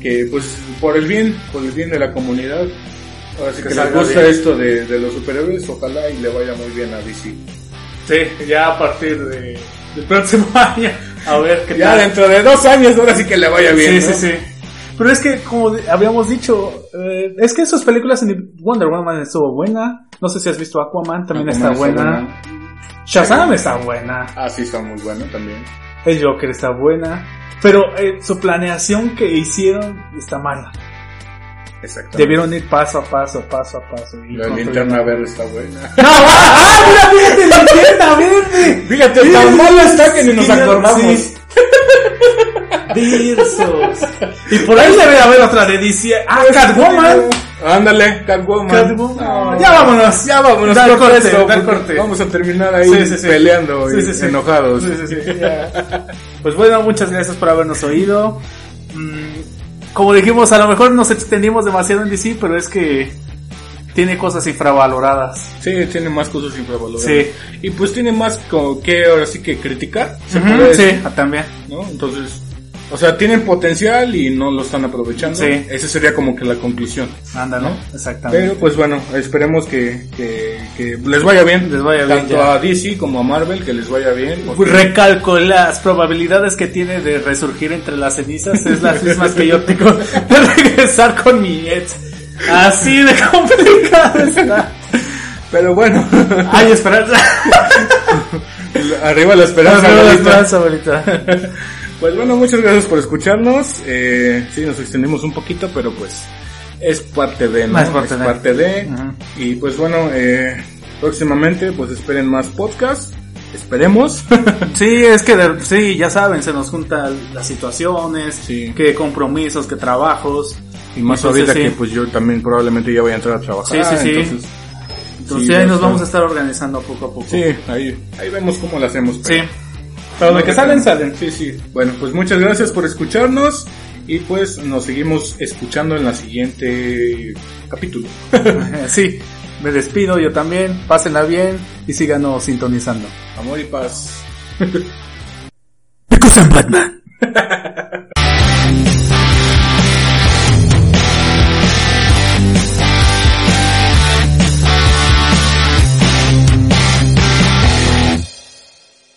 que pues por el bien, por el bien de la comunidad. Ahora sí Que que, les gusta bien. esto de, de los superhéroes, ojalá y le vaya muy bien a DC. Sí, ya a partir de, del próximo año, a ver qué Ya tal. dentro de dos años, ahora sí que le vaya bien. Sí, ¿no? sí, sí. Pero es que, como habíamos dicho, eh, es que sus películas en Wonder Woman estuvo buena. No sé si has visto Aquaman, también Aquaman está, buena. Shazam está buena. Ah, sí, está muy bueno también. El Joker está buena. Pero eh, su planeación que hicieron está mala. Exactamente. Debieron ir paso a paso, paso a paso. La linterna verde está buena. ¡No! ¡Ah, mira, fíjate, la linterna verde! Fíjate, tan malo está que ni nos acordamos. sí. Dirsos. Y por ahí debe haber otra de DC. Ah, Catwoman. Ándale, Catwoman. Catwoman. No, Ya vámonos. Ya vámonos. Da el corta corte, esto, da el porque corte. Vamos a terminar ahí Sí, sí, sí. peleando y enojados. Pues bueno, muchas gracias por habernos oído. Mm, Como dijimos, a lo mejor nos extendimos demasiado en DC, pero es que tiene cosas infravaloradas. Sí, tiene más cosas infravaloradas. Sí. Y pues tiene más co- que ahora sí que criticar, se puede sí, decir, también. ¿no? Entonces, o sea, tienen potencial y no lo están aprovechando. Sí. Esa sería como que la conclusión. Ándale, exactamente. Pero pues bueno, esperemos que, que, que les vaya bien. Les vaya bien, Tanto a DC como a Marvel, que les vaya bien. porque- Pues recalco, las probabilidades que tiene de resurgir entre las cenizas es las mismas que yo tengo de regresar con mi ex. Así de complicado está. Pero bueno, Hay esperanza. arriba la esperanza. Arriba la esperanza, abuelita. Pues bueno, muchas gracias por escucharnos. Eh, sí, nos extendimos un poquito, pero pues es parte de, ¿no? Es parte de. de. Ujú. Y pues bueno, eh, próximamente pues esperen más podcasts. Esperemos. Sí, es que de- sí, ya saben, se nos juntan las situaciones, Sí. que compromisos, que trabajos. y más Entonces, ahorita sí. que pues yo también probablemente ya voy a entrar a trabajar. Sí, sí, sí. Entonces, Entonces sí, ahí nos vamos a estar organizando poco a poco. sí, ahí, ahí vemos cómo lo hacemos. Sí. Pero- No de que salen, salen. Sí, sí. Bueno, pues muchas gracias por escucharnos y pues nos seguimos escuchando en la siguiente capítulo. Sí, me despido yo también. Pásenla bien y síganos sintonizando. Amor y paz. Because I'm Batman.